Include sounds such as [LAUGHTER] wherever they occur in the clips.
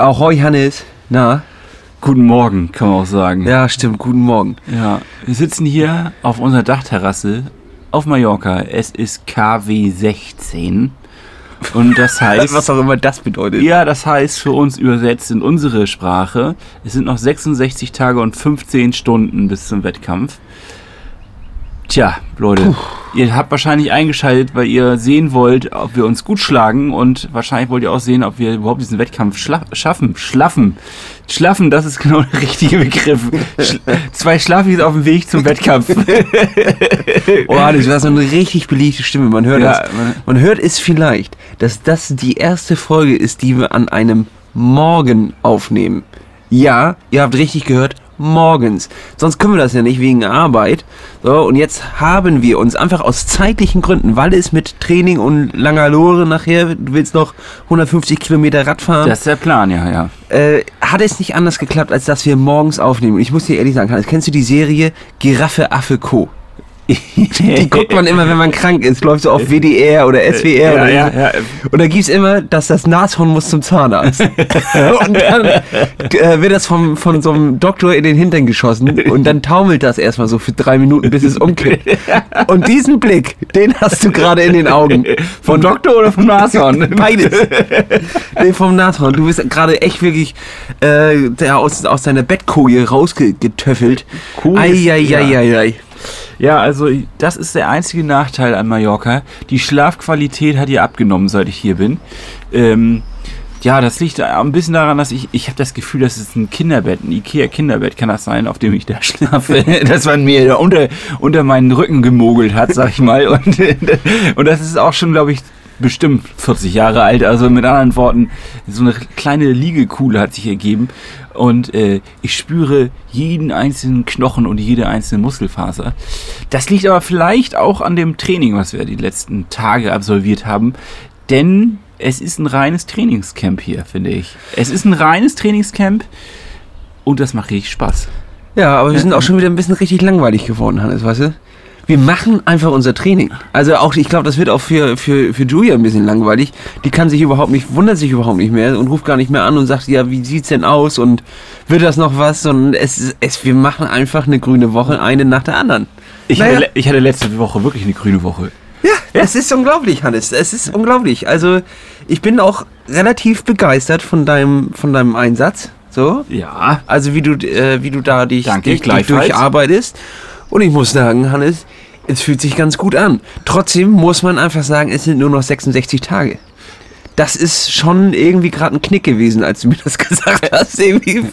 Ahoi Hannes. Na? Guten Morgen, kann man auch sagen. Ja, stimmt. Guten Morgen. Ja, wir sitzen hier auf unserer Dachterrasse auf Mallorca. Es ist KW 16. Und das [LAUGHS] heißt. Was auch immer das bedeutet. Ja, das heißt für uns übersetzt in unsere Sprache, es sind noch 66 Tage und 15 Stunden bis zum Wettkampf. Tja, Leute, Puh. ihr habt wahrscheinlich eingeschaltet, weil ihr sehen wollt, ob wir uns gut schlagen und wahrscheinlich wollt ihr auch sehen, ob wir überhaupt diesen Wettkampf schla schaffen. Schlaffen. Schlaffen, das ist genau der richtige Begriff. Sch zwei Schlaffis auf dem Weg zum Wettkampf. [LAUGHS] oh, das war so eine richtig beliebte Stimme. Man hört, ja, man, man hört es vielleicht, dass das die erste Folge ist, die wir an einem Morgen aufnehmen. Ja, ihr habt richtig gehört, morgens. Sonst können wir das ja nicht wegen Arbeit. So, und jetzt haben wir uns einfach aus zeitlichen Gründen, weil es mit Training und langer Lore nachher, du willst noch 150 Kilometer Rad fahren. Das ist der Plan, ja, ja. Äh, hat es nicht anders geklappt, als dass wir morgens aufnehmen. Und ich muss dir ehrlich sagen, kennst du die Serie Giraffe, Affe, Co.? Die guckt man immer, wenn man krank ist. Läuft so auf WDR oder SWR. Ja, oder ja, ja. Und da gibt es immer, dass das Nashorn muss zum Zahnarzt. [LAUGHS] und dann äh, wird das vom, von so einem Doktor in den Hintern geschossen und dann taumelt das erstmal so für drei Minuten, bis es umkippt. Und diesen Blick, den hast du gerade in den Augen. Vom Doktor oder vom Nashorn? Beides. nee, vom Nashorn. Du bist gerade echt wirklich äh, aus, aus deiner Bettkoje rausgetöffelt. Cool. Eieieiei. Ei, ei, ei. Ja, also das ist der einzige Nachteil an Mallorca. Die Schlafqualität hat hier abgenommen, seit ich hier bin. Ähm, ja, das liegt ein bisschen daran, dass ich, ich habe das Gefühl, das ist ein Kinderbett, ein Ikea-Kinderbett kann das sein, auf dem ich da [LAUGHS] schlafe, dass man mir da unter, unter meinen Rücken gemogelt hat, sag ich mal. Und, [LAUGHS] und das ist auch schon, glaube ich, bestimmt 40 Jahre alt. Also mit anderen Worten, so eine kleine Liegekuhle hat sich ergeben. Und äh, ich spüre jeden einzelnen Knochen und jede einzelne Muskelfaser. Das liegt aber vielleicht auch an dem Training, was wir die letzten Tage absolviert haben. Denn es ist ein reines Trainingscamp hier, finde ich. Es ist ein reines Trainingscamp und das macht richtig Spaß. Ja, aber wir sind auch schon wieder ein bisschen richtig langweilig geworden, Hannes, weißt du? Wir machen einfach unser Training. Also auch, ich glaube, das wird auch für, für, für Julia ein bisschen langweilig. Die kann sich überhaupt nicht, wundert sich überhaupt nicht mehr und ruft gar nicht mehr an und sagt, ja, wie sieht's denn aus und wird das noch was? Und es, es, wir machen einfach eine grüne Woche, eine nach der anderen. Ich, naja. hatte, ich hatte letzte Woche wirklich eine grüne Woche. Ja, ja, es ist unglaublich, Hannes. Es ist unglaublich. Also, ich bin auch relativ begeistert von deinem, von deinem Einsatz. So. Ja. Also, wie du, äh, wie du da dich, dich, dich durcharbeitest. Und ich muss sagen, Hannes, es fühlt sich ganz gut an. Trotzdem muss man einfach sagen, es sind nur noch 66 Tage. Das ist schon irgendwie gerade ein Knick gewesen, als du mir das [LAUGHS] gesagt hast. Irgendwie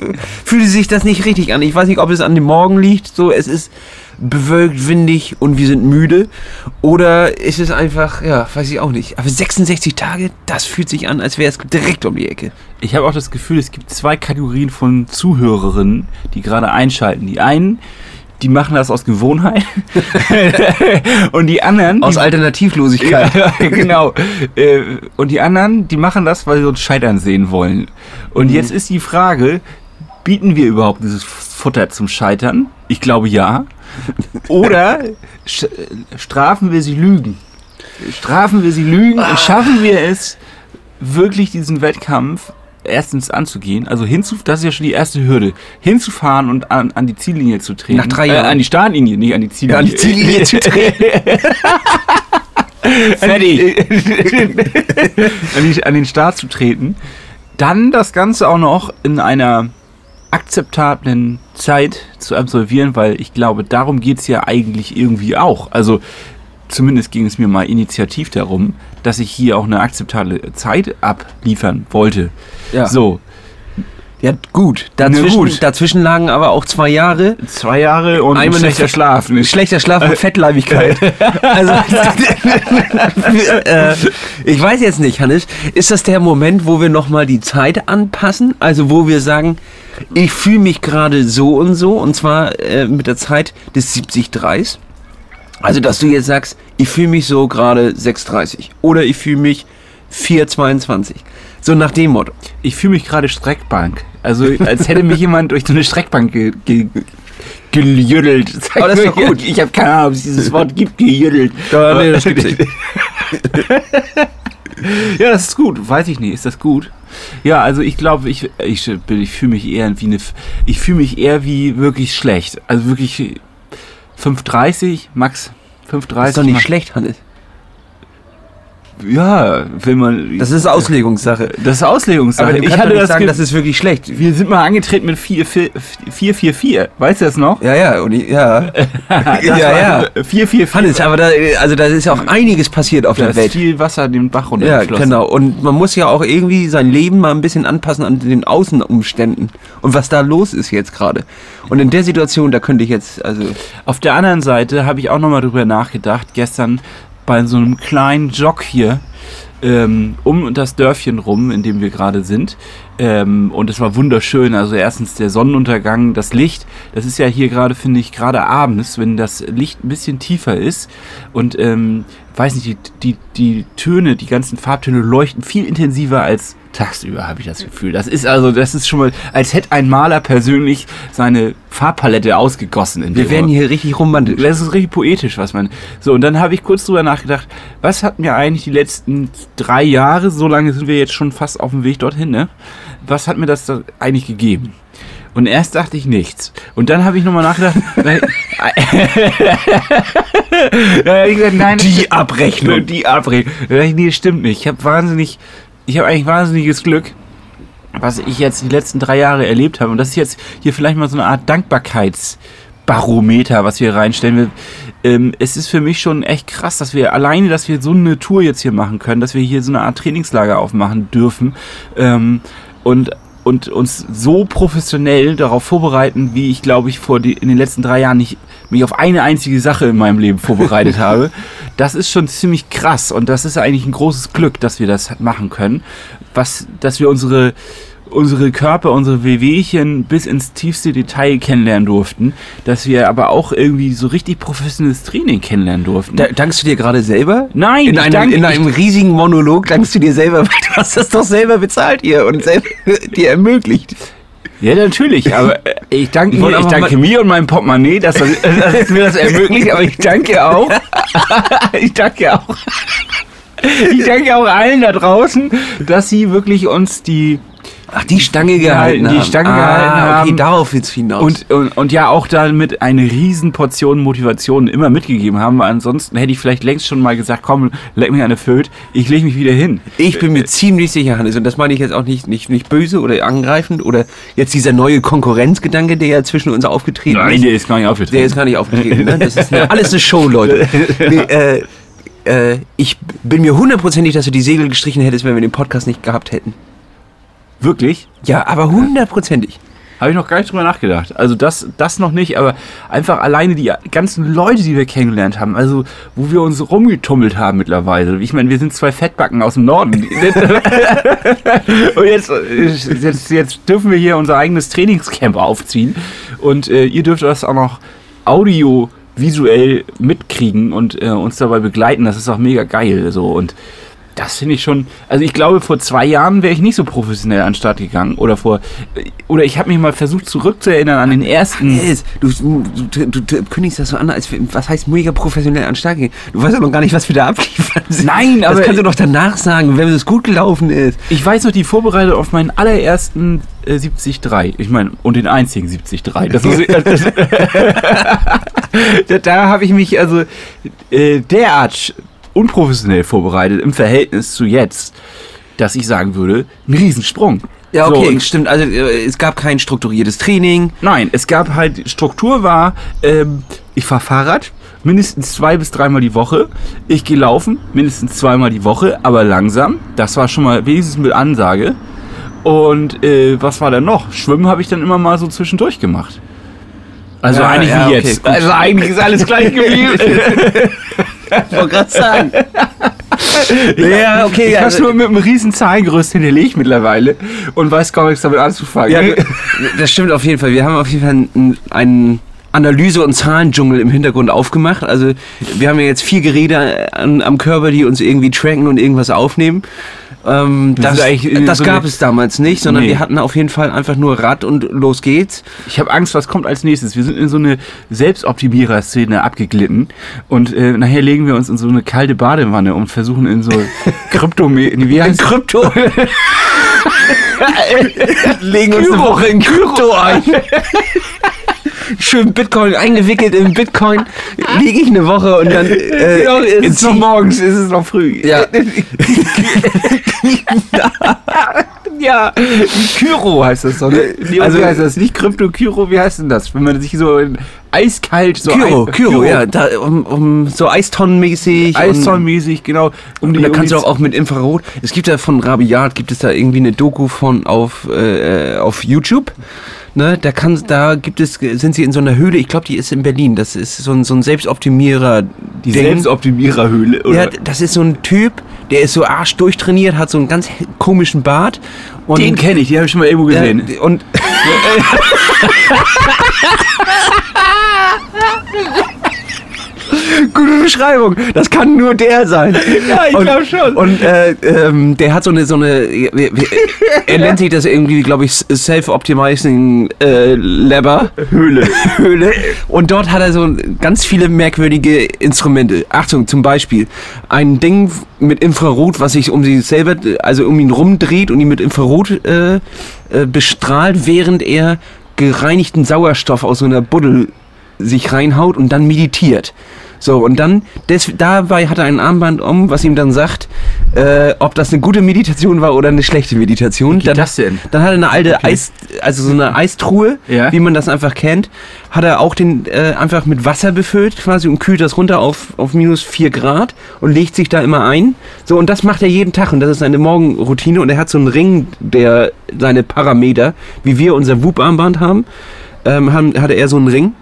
fühlte sich das nicht richtig an. Ich weiß nicht, ob es an dem Morgen liegt. So, es ist bewölkt, windig und wir sind müde. Oder ist es einfach, ja, weiß ich auch nicht. Aber 66 Tage, das fühlt sich an, als wäre es direkt um die Ecke. Ich habe auch das Gefühl, es gibt zwei Kategorien von Zuhörerinnen, die gerade einschalten. Die einen, die machen das aus Gewohnheit. [LAUGHS] und die anderen. Aus die, Alternativlosigkeit. Ja, [LAUGHS] genau. Äh, und die anderen, die machen das, weil sie uns scheitern sehen wollen. Und mhm. jetzt ist die Frage, bieten wir überhaupt dieses Futter zum Scheitern? Ich glaube ja. Oder strafen wir sie Lügen? Strafen wir sie Lügen und schaffen wir es, wirklich diesen Wettkampf erstens anzugehen, also hinzu, das ist ja schon die erste Hürde, hinzufahren und an, an die Ziellinie zu treten. Nach drei Jahren. Äh, an die Startlinie, nicht an die Ziellinie. Ja, an die Ziellinie zu treten. [LAUGHS] Fertig. an, die, an den Start zu treten. Dann das Ganze auch noch in einer akzeptablen Zeit zu absolvieren, weil ich glaube, darum geht es ja eigentlich irgendwie auch. Also zumindest ging es mir mal initiativ darum, dass ich hier auch eine akzeptable Zeit abliefern wollte. Ja. So. Ja, gut. Dazwischen, gut. dazwischen lagen aber auch zwei Jahre. Zwei Jahre und ein schlechter Schlaf. Schlechter Schlaf und Fettleibigkeit. [LAUGHS] also, [LAUGHS] äh, ich weiß jetzt nicht, Hannes. Ist das der Moment, wo wir nochmal die Zeit anpassen? Also, wo wir sagen, ich fühle mich gerade so und so, und zwar äh, mit der Zeit des 70 Dreis. Also, dass du jetzt sagst, ich fühle mich so gerade 6,30 oder ich fühle mich 4,22. So nach dem Motto. Ich fühle mich gerade Streckbank. Also, als hätte mich jemand durch so eine Streckbank ge ge gejüttelt. Aber das ist doch gut. Ich habe keine Ahnung, ob es dieses Wort gibt, gejüttelt. Ja, nee, das gibt's nicht. [LAUGHS] ja, das ist gut. Weiß ich nicht. Ist das gut? Ja, also ich glaube, ich, ich, ich fühle mich eher wie eine. Ich fühle mich eher wie wirklich schlecht. Also wirklich 5,30, Max 5,30. Das ist doch nicht schlecht, Hannes. Ja, wenn man. Das ist Auslegungssache. Das ist Auslegungssache. Aber ich hatte das sagen, das ist wirklich schlecht. Wir sind mal angetreten mit 4-4-4. Weißt du das noch? Ja, ja, und ich, ja. [LAUGHS] ja, ja. 4-4-4. Hannes, aber da, also da ist ja auch einiges passiert auf da der Welt. Da ist viel Wasser den Bach runter. Ja, genau. Und man muss ja auch irgendwie sein Leben mal ein bisschen anpassen an den Außenumständen und was da los ist jetzt gerade. Und in der Situation, da könnte ich jetzt, also. Auf der anderen Seite habe ich auch nochmal drüber nachgedacht. Gestern bei so einem kleinen Jog hier ähm, um das Dörfchen rum, in dem wir gerade sind. Ähm, und es war wunderschön. Also erstens der Sonnenuntergang, das Licht. Das ist ja hier gerade, finde ich, gerade abends, wenn das Licht ein bisschen tiefer ist. Und ähm, weiß nicht, die, die, die Töne, die ganzen Farbtöne leuchten viel intensiver als tagsüber, habe ich das Gefühl. Das ist also, das ist schon mal, als hätte ein Maler persönlich seine Farbpalette ausgegossen. In Wir werden hier richtig romantisch. Das ist richtig poetisch, was man. So, und dann habe ich kurz drüber nachgedacht, was hat mir eigentlich die letzten drei Jahre, so lange sind wir jetzt schon fast auf dem Weg dorthin, ne? Was hat mir das da eigentlich gegeben? Und erst dachte ich nichts. Und dann habe ich nochmal nachgedacht. [LAUGHS] [LAUGHS] nein, die Abrechnung. Die Abrechnung. Nee, stimmt nicht. Ich habe wahnsinnig ich habe eigentlich wahnsinniges Glück, was ich jetzt die letzten drei Jahre erlebt habe. Und das ist jetzt hier vielleicht mal so eine Art Dankbarkeitsbarometer, was wir reinstellen. ähm, es ist für mich schon echt krass, dass wir alleine, dass wir so eine Tour jetzt hier machen können, dass wir hier so eine Art Trainingslager aufmachen dürfen. Ähm, und und uns so professionell darauf vorbereiten, wie ich glaube ich vor die, in den letzten drei Jahren nicht mich auf eine einzige Sache in meinem Leben vorbereitet habe. [LAUGHS] Das ist schon ziemlich krass und das ist eigentlich ein großes Glück, dass wir das machen können, was, dass wir unsere unsere Körper, unsere Wehwehchen bis ins tiefste Detail kennenlernen durften, dass wir aber auch irgendwie so richtig professionelles Training kennenlernen durften. Da, dankst du dir gerade selber? Nein, in einem, dank, in einem riesigen Monolog dankst du dir selber, [LAUGHS] weil du hast das doch selber bezahlt hier und selber [LAUGHS] dir ermöglicht. Ja, natürlich, aber [LAUGHS] ich danke, mir, ich danke mir und meinem Portemonnaie, dass, das, dass mir das ermöglicht, aber ich danke auch. ich danke auch. Ich danke auch allen da draußen, dass sie wirklich uns die Ach, die Stange gehalten Die Stange ah, gehalten haben. Okay, darauf wird's hinaus. Und, und, und ja auch damit eine riesen Portion Motivation immer mitgegeben haben. Weil ansonsten hätte ich vielleicht längst schon mal gesagt, komm, leck mich eine Föt, ich lege mich wieder hin. Ich bin mir äh, ziemlich sicher, Hannes, und das meine ich jetzt auch nicht, nicht, nicht böse oder angreifend oder jetzt dieser neue Konkurrenzgedanke, der ja zwischen uns aufgetreten Nein, ist. Nein, der ist gar nicht aufgetreten. Der ist gar nicht aufgetreten. Ne? Das ist eine, [LAUGHS] alles eine Show, Leute. Nee, äh, äh, ich bin mir hundertprozentig, dass du die Segel gestrichen hättest, wenn wir den Podcast nicht gehabt hätten. Wirklich? Ja, aber hundertprozentig. Habe ich noch gar nicht drüber nachgedacht. Also das, das noch nicht, aber einfach alleine die ganzen Leute, die wir kennengelernt haben, also wo wir uns rumgetummelt haben mittlerweile. Ich meine, wir sind zwei Fettbacken aus dem Norden. [LAUGHS] und jetzt, jetzt, jetzt dürfen wir hier unser eigenes Trainingscamp aufziehen. Und äh, ihr dürft das auch noch audio visuell mitkriegen und äh, uns dabei begleiten. Das ist auch mega geil. So. Und das finde ich schon. Also ich glaube, vor zwei Jahren wäre ich nicht so professionell an den Start gegangen. Oder vor. Oder ich habe mich mal versucht zurückzuerinnern an den ersten. Du, du, du, du, kündigst das so an, als was heißt mega professionell an den Start gehen. Du weißt ja noch gar nicht, was wir da abliefern. Nein, aber. Das kannst du doch danach sagen, wenn es gut gelaufen ist. Ich weiß noch die Vorbereitung auf meinen allerersten äh, 73. Ich meine, und den einzigen 73. Das ist, das, [LAUGHS] [LAUGHS] da, da habe ich mich also äh, derart unprofessionell vorbereitet im Verhältnis zu jetzt, dass ich sagen würde, ein Riesensprung. Ja, okay, so, stimmt. Also äh, es gab kein strukturiertes Training. Nein, es gab halt, Struktur war, ähm, ich fahre Fahrrad, mindestens zwei bis dreimal die Woche. Ich gehe laufen, mindestens zweimal die Woche, aber langsam. Das war schon mal wenigstens mit Ansage. Und äh, was war denn noch? Schwimmen habe ich dann immer mal so zwischendurch gemacht. Also ja, eigentlich ja, wie okay, jetzt. Gut. Also eigentlich ist alles gleich geblieben. [LAUGHS] ich wollte gerade sagen. ja, okay. Ich also, nur mit einem riesen Zahlengerüst hinterlegt mittlerweile und weiß gar nichts damit anzufangen. Ja, das stimmt auf jeden Fall. Wir haben auf jeden Fall einen, einen Analyse- und Zahlendschungel im Hintergrund aufgemacht. Also wir haben ja jetzt vier Geräte an, am Körper, die uns irgendwie tracken und irgendwas aufnehmen. Ähm, das, das so gab es damals nicht, sondern nee. wir hatten auf jeden Fall einfach nur Rad und los geht's. Ich habe Angst, was kommt als nächstes. Wir sind in so eine Selbstoptimierer-Szene abgeglitten und äh, nachher legen wir uns in so eine kalte Badewanne und versuchen in so [LAUGHS] Krypto... Wie heißt Krypto? legen uns eine Woche in Krypto ein. [LAUGHS] Schön Bitcoin eingewickelt in Bitcoin, liege ich eine Woche und dann äh, ja, ist es noch morgens, ist es noch früh. Ja. [LAUGHS] ja, Kyro heißt das so. Ne? Also heißt das? Nicht Krypto Kyro, wie heißt denn das? Wenn man sich so eiskalt so Kyro, Eis, Kyro, Kyro, ja, da, um, um so Eistonnenmäßig. Eistonnenmäßig, genau. Um die, und da kannst du auch, auch mit Infrarot. Es gibt ja von Rabiat gibt es da irgendwie eine Doku von auf äh, auf YouTube. Ne, da kann, da gibt es, sind sie in so einer Höhle, ich glaube, die ist in Berlin. Das ist so ein, so ein Selbstoptimierer. Die Selbstoptimiererhöhle, oder? Ja, das ist so ein Typ, der ist so arsch durchtrainiert, hat so einen ganz komischen Bart. Und den kenne ich, den habe ich schon mal irgendwo gesehen. Ja, und [LAUGHS] [LAUGHS] Gute Beschreibung. Das kann nur der sein. Ja, ich glaube schon. Und äh, ähm, der hat so eine, so eine, [LAUGHS] er nennt sich das irgendwie, glaube ich, Self-Optimizing äh, Lever. Höhle. [LAUGHS] Höhle. Und dort hat er so ganz viele merkwürdige Instrumente. Achtung, zum Beispiel ein Ding mit Infrarot, was sich um sich selber, also um ihn rumdreht und ihn mit Infrarot äh, äh, bestrahlt, während er gereinigten Sauerstoff aus so einer Buddel sich reinhaut und dann meditiert. So, und dann, des, dabei hat er ein Armband um, was ihm dann sagt, äh, ob das eine gute Meditation war oder eine schlechte Meditation. Wie dann, das denn? Dann hat er eine alte okay. Eis, also so eine Eistruhe, ja. wie man das einfach kennt, hat er auch den äh, einfach mit Wasser befüllt quasi und kühlt das runter auf, auf minus 4 Grad und legt sich da immer ein. So, und das macht er jeden Tag und das ist seine Morgenroutine und er hat so einen Ring, der seine Parameter, wie wir unser Whoop-Armband haben, ähm, haben, hatte er so einen Ring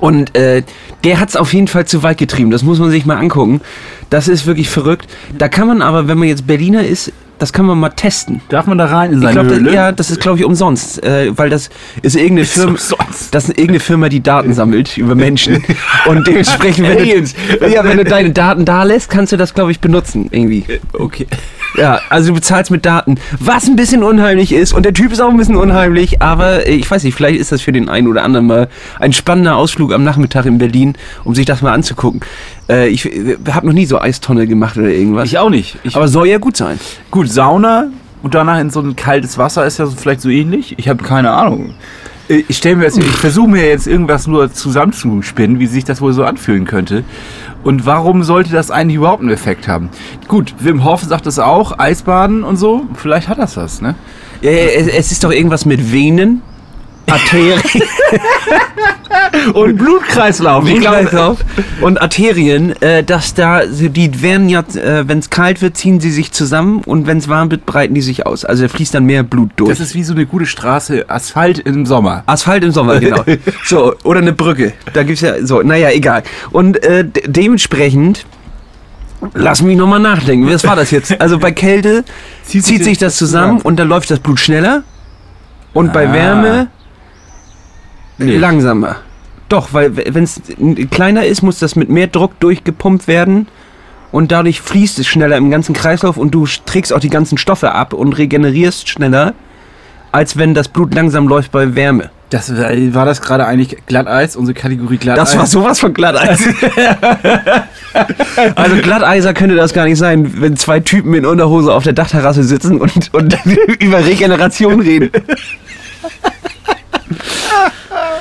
und äh, der hat es auf jeden Fall zu weit getrieben. Das muss man sich mal angucken. Das ist wirklich verrückt. Da kann man aber, wenn man jetzt Berliner ist, das kann man mal testen. Darf man da rein in seine ich glaub, Höhle? ja, das ist glaube ich umsonst, äh, weil das ist irgendeine ist Firma, umsonst. das ist irgendeine Firma, die Daten sammelt über Menschen [LAUGHS] und dementsprechend, wenn du, ja, wenn du deine Daten da lässt, kannst du das glaube ich benutzen irgendwie. Äh, okay. Ja, also du bezahlst mit Daten, was ein bisschen unheimlich ist und der Typ ist auch ein bisschen unheimlich, aber ich weiß nicht, vielleicht ist das für den einen oder anderen mal ein spannender Ausflug am Nachmittag in Berlin, um sich das mal anzugucken. Äh, ich habe noch nie so Eistonne gemacht oder irgendwas. Ich auch nicht. Ich aber soll ja gut sein. Gut, Sauna und danach in so ein kaltes Wasser ist ja vielleicht so ähnlich. Ich habe keine Ahnung. Äh, ich stelle mir jetzt, ich versuche mir jetzt irgendwas nur zusammenzuspinnen, wie sich das wohl so anfühlen könnte. Und warum sollte das eigentlich überhaupt einen Effekt haben? Gut, Wim Hof sagt es auch, Eisbaden und so. Vielleicht hat das das, ne? Ja, es ist doch irgendwas mit Venen. Arterien [LAUGHS] [LAUGHS] und Blutkreislauf. Blutkreislauf und Arterien, äh, dass da die werden ja, äh, wenn es kalt wird, ziehen sie sich zusammen und wenn es warm wird, breiten die sich aus. Also da fließt dann mehr Blut durch. Das ist wie so eine gute Straße, Asphalt im Sommer. Asphalt im Sommer, genau. [LAUGHS] so oder eine Brücke. Da gibt's ja so, naja, egal. Und äh, dementsprechend Lass mich nochmal nachdenken. Was war das jetzt? [LAUGHS] Also bei Kälte zieht, zieht sich das zusammen und dann läuft das Blut schneller. Und ah. bei Wärme Nee. Langsamer. Doch, weil wenn es kleiner ist, muss das mit mehr Druck durchgepumpt werden und dadurch fließt es schneller im ganzen Kreislauf und du trägst auch die ganzen Stoffe ab und regenerierst schneller, als wenn das Blut langsam läuft bei Wärme. Das, war das gerade eigentlich Glatteis, unsere Kategorie Glatteis? Das war sowas von Glatteis. [LAUGHS] also Glatteiser könnte das gar nicht sein, wenn zwei Typen in Unterhose auf der Dachterrasse sitzen und, und [LAUGHS] über Regeneration reden. [LAUGHS]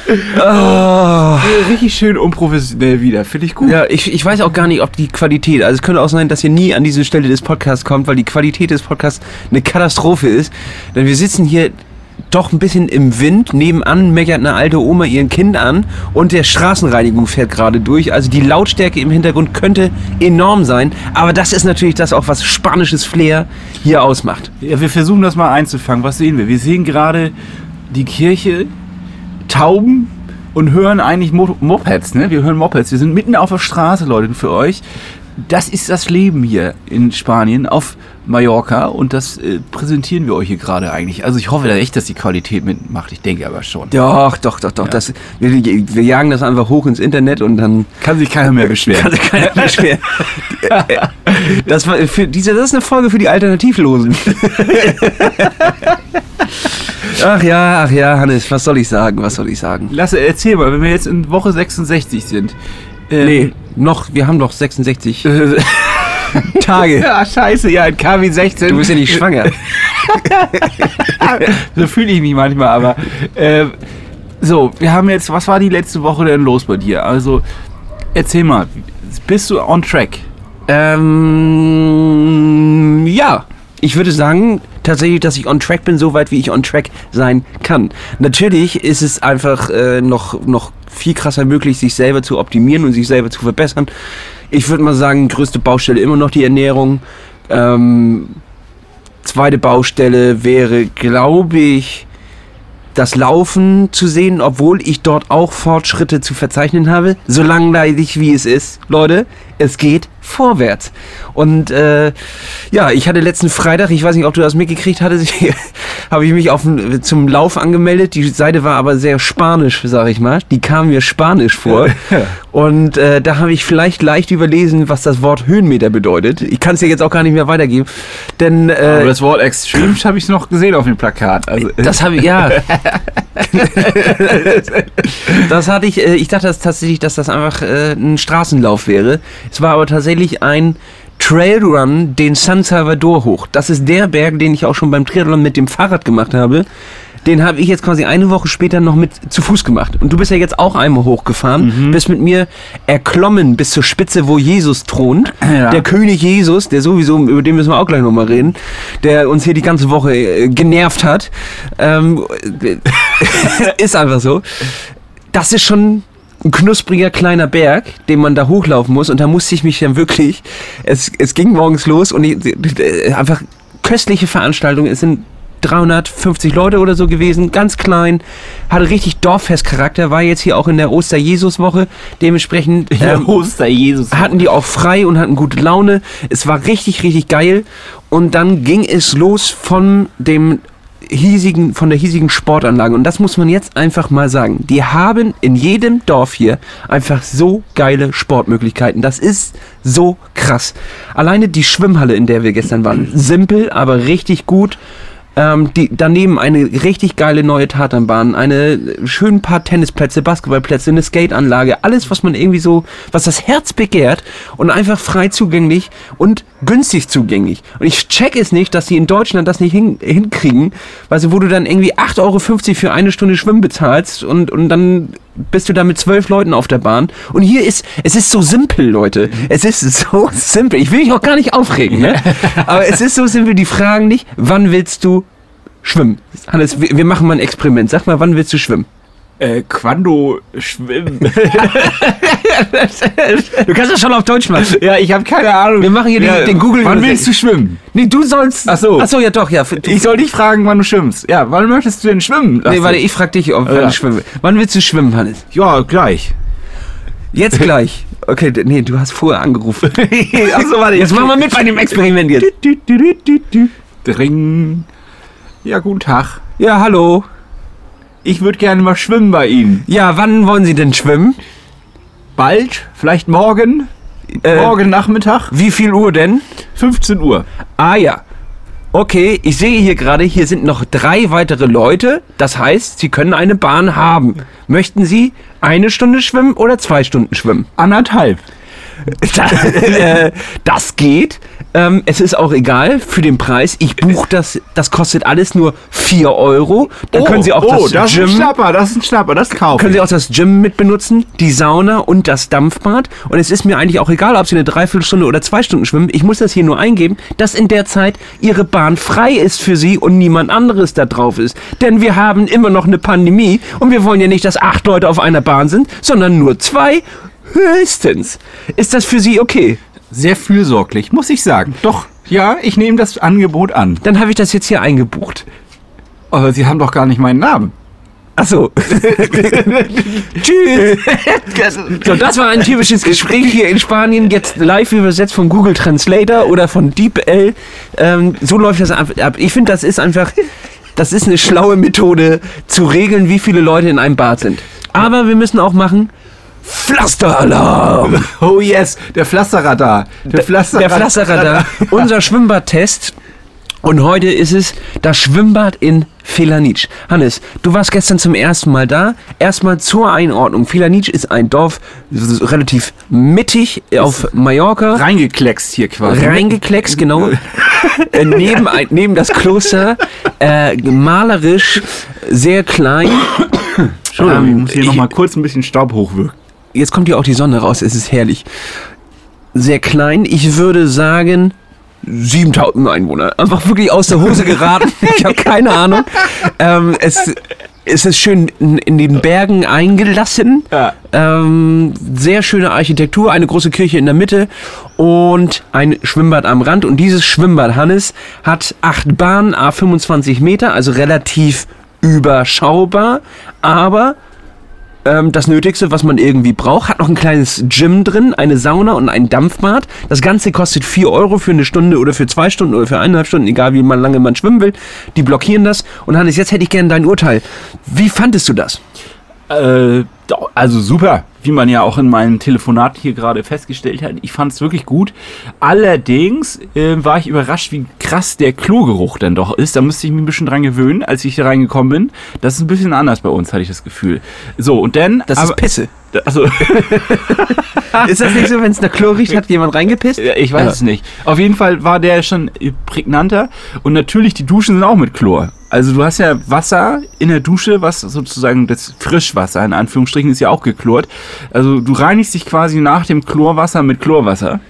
Oh. Richtig schön unprofessionell wieder. Finde ich gut. Ja, ich, ich weiß auch gar nicht, ob die Qualität, also es könnte auch sein, dass ihr nie an diese Stelle des Podcasts kommt, weil die Qualität des Podcasts eine Katastrophe ist. Denn wir sitzen hier doch ein bisschen im Wind. Nebenan meckert eine alte Oma ihren Kind an und der Straßenreinigung fährt gerade durch. Also die Lautstärke im Hintergrund könnte enorm sein. Aber das ist natürlich das auch, was spanisches Flair hier ausmacht. Ja, wir versuchen das mal einzufangen. Was sehen wir? Wir sehen gerade die Kirche Tauben und hören eigentlich Mo Mopeds. Ne? Wir hören Mopeds. Wir sind mitten auf der Straße, Leute, für euch. das ist das Leben hier in Spanien auf Mallorca und das äh, präsentieren wir euch hier gerade eigentlich. Also ich hoffe da echt, dass die Qualität mitmacht. Ich denke aber schon. Doch, doch, doch, doch. Ja. Das, wir, wir, jagen das einfach hoch ins Internet und dann kann sich keiner mehr beschweren. Kann sich keiner mehr beschweren. [LAUGHS] das, war für diese, das ist eine Folge für die Alternativlosen. [LAUGHS] ach ja, ach ja, Hannes, was soll ich sagen? Was soll ich sagen? Lasse, erzähl mal, wenn wir jetzt in Woche 66 sind. Ähm, nee, noch, wir haben doch 66. [LAUGHS] Tage. Ja, scheiße, ja, in KW 16. Du bist ja nicht schwanger. [LAUGHS] so fühle ich mich manchmal, aber. Äh, so, wir haben jetzt, was war die letzte Woche denn los bei dir? Also, erzähl mal, bist du on track? Ähm, ja. Ich würde sagen, tatsächlich, dass ich on track bin, so weit wie ich on track sein kann. Natürlich ist es einfach äh, noch, noch viel krasser möglich, sich selber zu optimieren und sich selber zu verbessern. Ich würde mal sagen, größte Baustelle immer noch die Ernährung. Ähm, zweite Baustelle wäre, glaube ich, das Laufen zu sehen, obwohl ich dort auch Fortschritte zu verzeichnen habe. So langweilig wie es ist, Leute, es geht vorwärts. Und äh, ja, ich hatte letzten Freitag, ich weiß nicht, ob du das mitgekriegt hattest, [LAUGHS] habe ich mich auf, zum Lauf angemeldet. Die Seite war aber sehr spanisch, sage ich mal. Die kam mir spanisch vor. Und äh, da habe ich vielleicht leicht überlesen, was das Wort Höhenmeter bedeutet. Ich kann es dir jetzt auch gar nicht mehr weitergeben. Denn, äh, aber das Wort Extreme [CLEARS THROAT] habe ich noch gesehen auf dem Plakat. Also, das habe ich, ja. [LAUGHS] das hatte ich, äh, ich dachte das tatsächlich, dass das einfach äh, ein Straßenlauf wäre. Es war aber tatsächlich ein Trailrun den San Salvador hoch. Das ist der Berg, den ich auch schon beim Triathlon mit dem Fahrrad gemacht habe. Den habe ich jetzt quasi eine Woche später noch mit zu Fuß gemacht. Und du bist ja jetzt auch einmal hochgefahren, mhm. bist mit mir erklommen bis zur Spitze, wo Jesus thront. Ja. Der König Jesus, der sowieso, über den müssen wir auch gleich nochmal reden, der uns hier die ganze Woche äh, genervt hat. Ähm, [LAUGHS] ist einfach so. Das ist schon ein knuspriger kleiner Berg, den man da hochlaufen muss. Und da musste ich mich dann wirklich, es, es ging morgens los und ich, einfach köstliche Veranstaltung. Es sind 350 Leute oder so gewesen, ganz klein, hatte richtig Dorffestcharakter, war jetzt hier auch in der Oster-Jesus-Woche. Dementsprechend ähm, Oster-Jesus hatten die auch frei und hatten gute Laune. Es war richtig, richtig geil. Und dann ging es los von dem hiesigen, von der hiesigen Sportanlage. Und das muss man jetzt einfach mal sagen. Die haben in jedem Dorf hier einfach so geile Sportmöglichkeiten. Das ist so krass. Alleine die Schwimmhalle, in der wir gestern waren. Simpel, aber richtig gut. Ähm, die, daneben eine richtig geile neue Tatanbahn, eine schönen paar Tennisplätze, Basketballplätze, eine Skateanlage, alles, was man irgendwie so, was das Herz begehrt und einfach frei zugänglich und günstig zugänglich. Und ich check es nicht, dass sie in Deutschland das nicht hin, hinkriegen, weil sie, wo du dann irgendwie 8,50 Euro für eine Stunde Schwimmen bezahlst und, und dann bist du da mit zwölf Leuten auf der Bahn. Und hier ist, es ist so simpel, Leute. Es ist so [LAUGHS] simpel. Ich will mich auch gar nicht aufregen, ne? [LAUGHS] Aber es ist so simpel. Die fragen nicht, wann willst du schwimmen? Hannes, wir, wir machen mal ein Experiment. Sag mal, wann willst du schwimmen? Äh, Quando schwimmen. [LAUGHS] du kannst das schon auf Deutsch machen. Ja, ich habe keine Ahnung. Wir machen hier ja, den, den Google. Wann willst du schwimmen? Nee, du sollst. Ach so. Ach so, ja doch, ja. Du, ich soll dich fragen, wann du schwimmst. Ja, wann möchtest du denn schwimmen? Lassen? Nee, warte, ich frag dich, ob, wann ja. du schwimmen Wann willst du schwimmen, Hannes? Ja, gleich. Jetzt [LAUGHS] gleich. Okay, nee, du hast vorher angerufen. Achso, warte, jetzt machen wir mit bei dem Experiment jetzt. Dring. Ja, guten Tag. Ja, hallo. Ich würde gerne mal schwimmen bei Ihnen. Ja, wann wollen Sie denn schwimmen? Bald, vielleicht morgen. Äh, morgen Nachmittag. Wie viel Uhr denn? 15 Uhr. Ah ja. Okay, ich sehe hier gerade, hier sind noch drei weitere Leute. Das heißt, Sie können eine Bahn haben. Möchten Sie eine Stunde schwimmen oder zwei Stunden schwimmen? Anderthalb. [LAUGHS] Äh, das geht. Ähm, es ist auch egal für den Preis. Ich buche das, das kostet alles nur 4 Euro. Dann oh, können Sie auch oh, das, das Gym. Ist ein Schnapper, das ist ein Schnapper, das kaufen. Können Sie auch das Gym mit benutzen, die Sauna und das Dampfbad. Und es ist mir eigentlich auch egal, ob Sie eine Dreiviertelstunde oder zwei Stunden schwimmen. Ich muss das hier nur eingeben, dass in der Zeit Ihre Bahn frei ist für Sie und niemand anderes da drauf ist. Denn wir haben immer noch eine Pandemie und wir wollen ja nicht, dass acht Leute auf einer Bahn sind, sondern nur zwei. Höchstens. Ist das für Sie okay? Sehr fürsorglich, muss ich sagen. Doch, ja, ich nehme das Angebot an. Dann habe ich das jetzt hier eingebucht. Aber Sie haben doch gar nicht meinen Namen. Achso. [LAUGHS] Tschüss. so, [LAUGHS] das war ein typisches Gespräch hier in Spanien, jetzt live übersetzt von Google Translator oder von DeepL. Ähm, so läuft das ab. Ich finde, das ist einfach, das ist eine schlaue Methode zu regeln, wie viele Leute in einem Bad sind. Aber wir müssen auch machen, Pflasteralarm! [LAUGHS] Oh yes, der Pflasterradar. Der, Pflasterradar. Der Pflasterradar. [LAUGHS] Unser Schwimmbadtest. Und heute ist es das Schwimmbad in Felanitsch. Hannes, du warst gestern zum ersten Mal da. Erstmal zur Einordnung. Felanitsch ist ein Dorf relativ mittig auf Mallorca. Reingekleckst hier quasi. Reingekleckst, genau. [LAUGHS] äh, neben, neben das Kloster. Äh, malerisch, sehr klein. Entschuldigung, ähm, ich muss hier nochmal kurz ein bisschen Staub hochwirken jetzt kommt hier auch die Sonne raus, es ist herrlich. Sehr klein, ich würde sagen 7000 Einwohner. Einfach wirklich aus der Hose geraten. [LAUGHS] ich habe keine Ahnung. Ähm, es, es ist schön in, in den Bergen eingelassen. Ja. Ähm, sehr schöne Architektur, eine große Kirche in der Mitte und ein Schwimmbad am Rand. Und dieses Schwimmbad, Hannes, hat acht Bahnen, A25 Meter, also relativ überschaubar, aber ähm, das Nötigste, was man irgendwie braucht. Hat noch ein kleines Gym drin, eine Sauna und ein Dampfbad. Das Ganze kostet 4 Euro für eine Stunde oder für zwei Stunden oder für eineinhalb Stunden, egal wie lange man schwimmen will. Die blockieren das. Und Hannes, jetzt hätte ich gerne dein Urteil. Wie fandest du das? Äh, also super wie man ja auch in meinem Telefonat hier gerade festgestellt hat. Ich fand es wirklich gut. Allerdings äh, war ich überrascht, wie krass der Klogeruch dann doch ist. Da musste ich mich ein bisschen dran gewöhnen, als ich hier reingekommen bin. Das ist ein bisschen anders bei uns, hatte ich das Gefühl. So, und dann. Das aber, ist Pisse. Also. [LAUGHS] ist das nicht so, wenn es nach Chlor riecht, hat jemand reingepisst? Ich weiß ja. es nicht. Auf jeden Fall war der schon prägnanter. Und natürlich, die Duschen sind auch mit Chlor. Also du hast ja Wasser in der Dusche, was sozusagen das Frischwasser in Anführungsstrichen ist ja auch geklort. Also du reinigst dich quasi nach dem Chlorwasser mit Chlorwasser.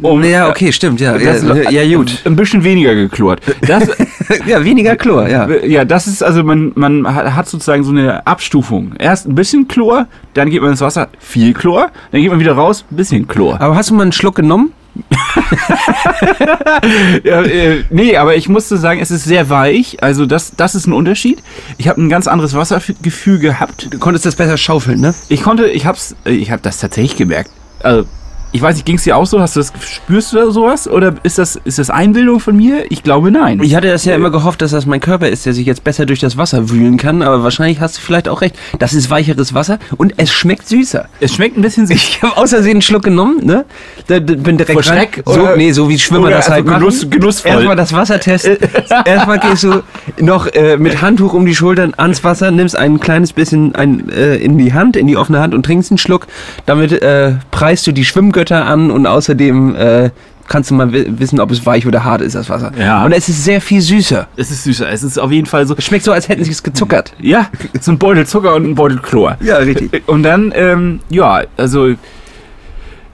Um, ja, okay, stimmt, ja. Das, ja, ja, gut. Ein bisschen weniger geklort. Das, [LAUGHS] ja, weniger Chlor, ja. Ja, das ist also, man, man hat sozusagen so eine Abstufung. Erst ein bisschen Chlor, dann geht man ins Wasser, viel Chlor, dann geht man wieder raus, ein bisschen Chlor. Aber hast du mal einen Schluck genommen? [LAUGHS] ja, äh, nee, aber ich musste sagen, es ist sehr weich. Also das, das ist ein Unterschied. Ich habe ein ganz anderes Wassergefühl gehabt. Du konntest das besser schaufeln, ne? Ich konnte, ich hab's, äh, ich habe das tatsächlich gemerkt. Also ich weiß nicht, ging es dir auch so? Hast du das, spürst du da sowas? Oder ist das, ist das Einbildung von mir? Ich glaube nein. Ich hatte das ja immer gehofft, dass das mein Körper ist, der sich jetzt besser durch das Wasser wühlen kann, aber wahrscheinlich hast du vielleicht auch recht. Das ist weicheres Wasser und es schmeckt süßer. Es schmeckt ein bisschen süß. [LAUGHS] Ich habe außersehen einen Schluck genommen, ne? Da, da, bin direkt Vor Schreck? So, nee, so wie Schwimmer das halt also Genuss, Genussvoll. Erstmal das Wasser testen. [LAUGHS] Erstmal gehst du noch äh, mit Handtuch um die Schultern ans Wasser, nimmst ein kleines bisschen ein, äh, in die Hand, in die offene Hand und trinkst einen Schluck. Damit äh, preist du die Schwimmgötter an und Außerdem äh, kannst du mal wissen, ob es weich oder hart ist, das Wasser. Ja. Und es ist sehr viel süßer. Es ist süßer. Es ist auf jeden Fall so. Es schmeckt so, als hätten sie es gezuckert. Ja, so ein Beutel Zucker und ein Beutel Chlor. Ja, richtig. Und dann, ähm, ja, also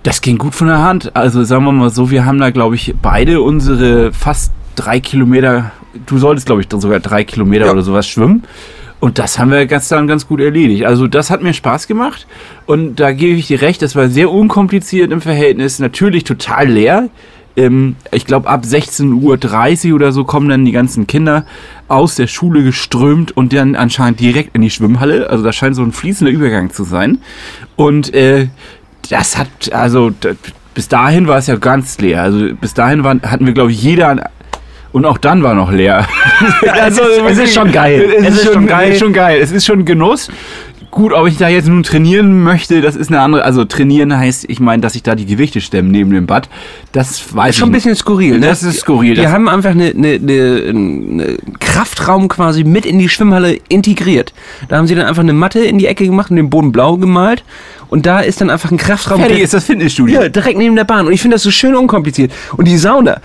das ging gut von der Hand. Also sagen wir mal so, wir haben da, glaube ich, beide unsere fast drei Kilometer, du solltest, glaube ich, sogar drei Kilometer ja. oder sowas schwimmen. Und das haben wir gestern ganz gut erledigt. Also das hat mir Spaß gemacht und da gebe ich dir recht, das war sehr unkompliziert im Verhältnis, natürlich total leer. Ähm, ich glaube ab 16.30 Uhr oder so kommen dann die ganzen Kinder aus der Schule geströmt und dann anscheinend direkt in die Schwimmhalle. Also das scheint so ein fließender Übergang zu sein. Und äh, das hat, also bis dahin war es ja ganz leer. Also bis dahin waren, hatten wir, glaube ich, jeder und auch dann war noch leer. [LAUGHS] also, es ist schon geil. Es, es ist, schon, geil. Es ist schon geil. Es ist schon Genuss. Gut, ob ich da jetzt nun trainieren möchte, das ist eine andere. Also trainieren heißt, ich meine, dass ich da die Gewichte stemme neben dem Bad. Das weiß das ist schon ein bisschen skurril. Ne? Das ist skurril. Wir haben einfach eine, eine, eine, eine, Kraftraum quasi mit in die Schwimmhalle integriert. Da haben sie dann einfach eine Matte in die Ecke gemacht und den Boden blau gemalt. Und da ist dann einfach ein Kraftraum. Fertig ist das Fitnessstudio. Ja, direkt neben der Bahn. Und ich finde das so schön unkompliziert. Und die Sauna.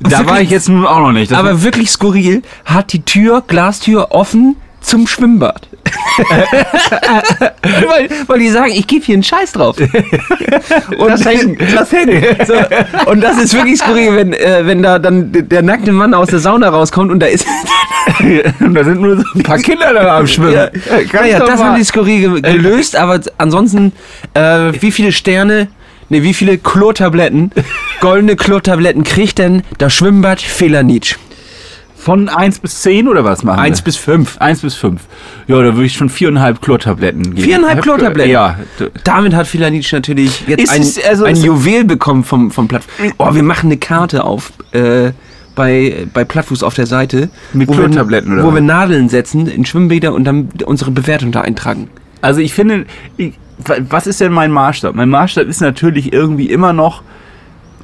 Da wirklich, war ich jetzt nun auch noch nicht. Das aber wirklich skurril, hat die Tür, Glastür offen zum Schwimmbad. [LAUGHS] weil, weil die sagen, ich gebe hier einen Scheiß drauf. [LAUGHS] und lass hängen. Lass hängen. So. Und das ist wirklich skurril, wenn, äh, wenn da dann der nackte Mann aus der Sauna rauskommt und da ist. [LAUGHS] und da sind nur so ein paar Kinder da am Schwimmen. Ja, ja, ja das haben die skurril gelöst, aber ansonsten, äh, wie viele Sterne Ne, wie viele Klotabletten, [LAUGHS] goldene Klotabletten kriegt denn das Schwimmbad Felanitsch? Von 1 bis 10 oder was machen 1 bis 5. 1 bis 5. Ja, da würde ich schon viereinhalb Chlortabletten geben. Viereinhalb Chlortabletten? Ja. Damit hat Filanic natürlich jetzt ein, es, also ein Juwel bekommen vom, vom Plattfuß. Oh, wir machen eine Karte auf äh, bei, bei Plattfuß auf der Seite. Mit Chlortabletten, oder? Wo wir Nadeln setzen in Schwimmbäder und dann unsere Bewertung da eintragen. Also ich finde, ich, was ist denn mein Maßstab? Mein Maßstab ist natürlich irgendwie immer noch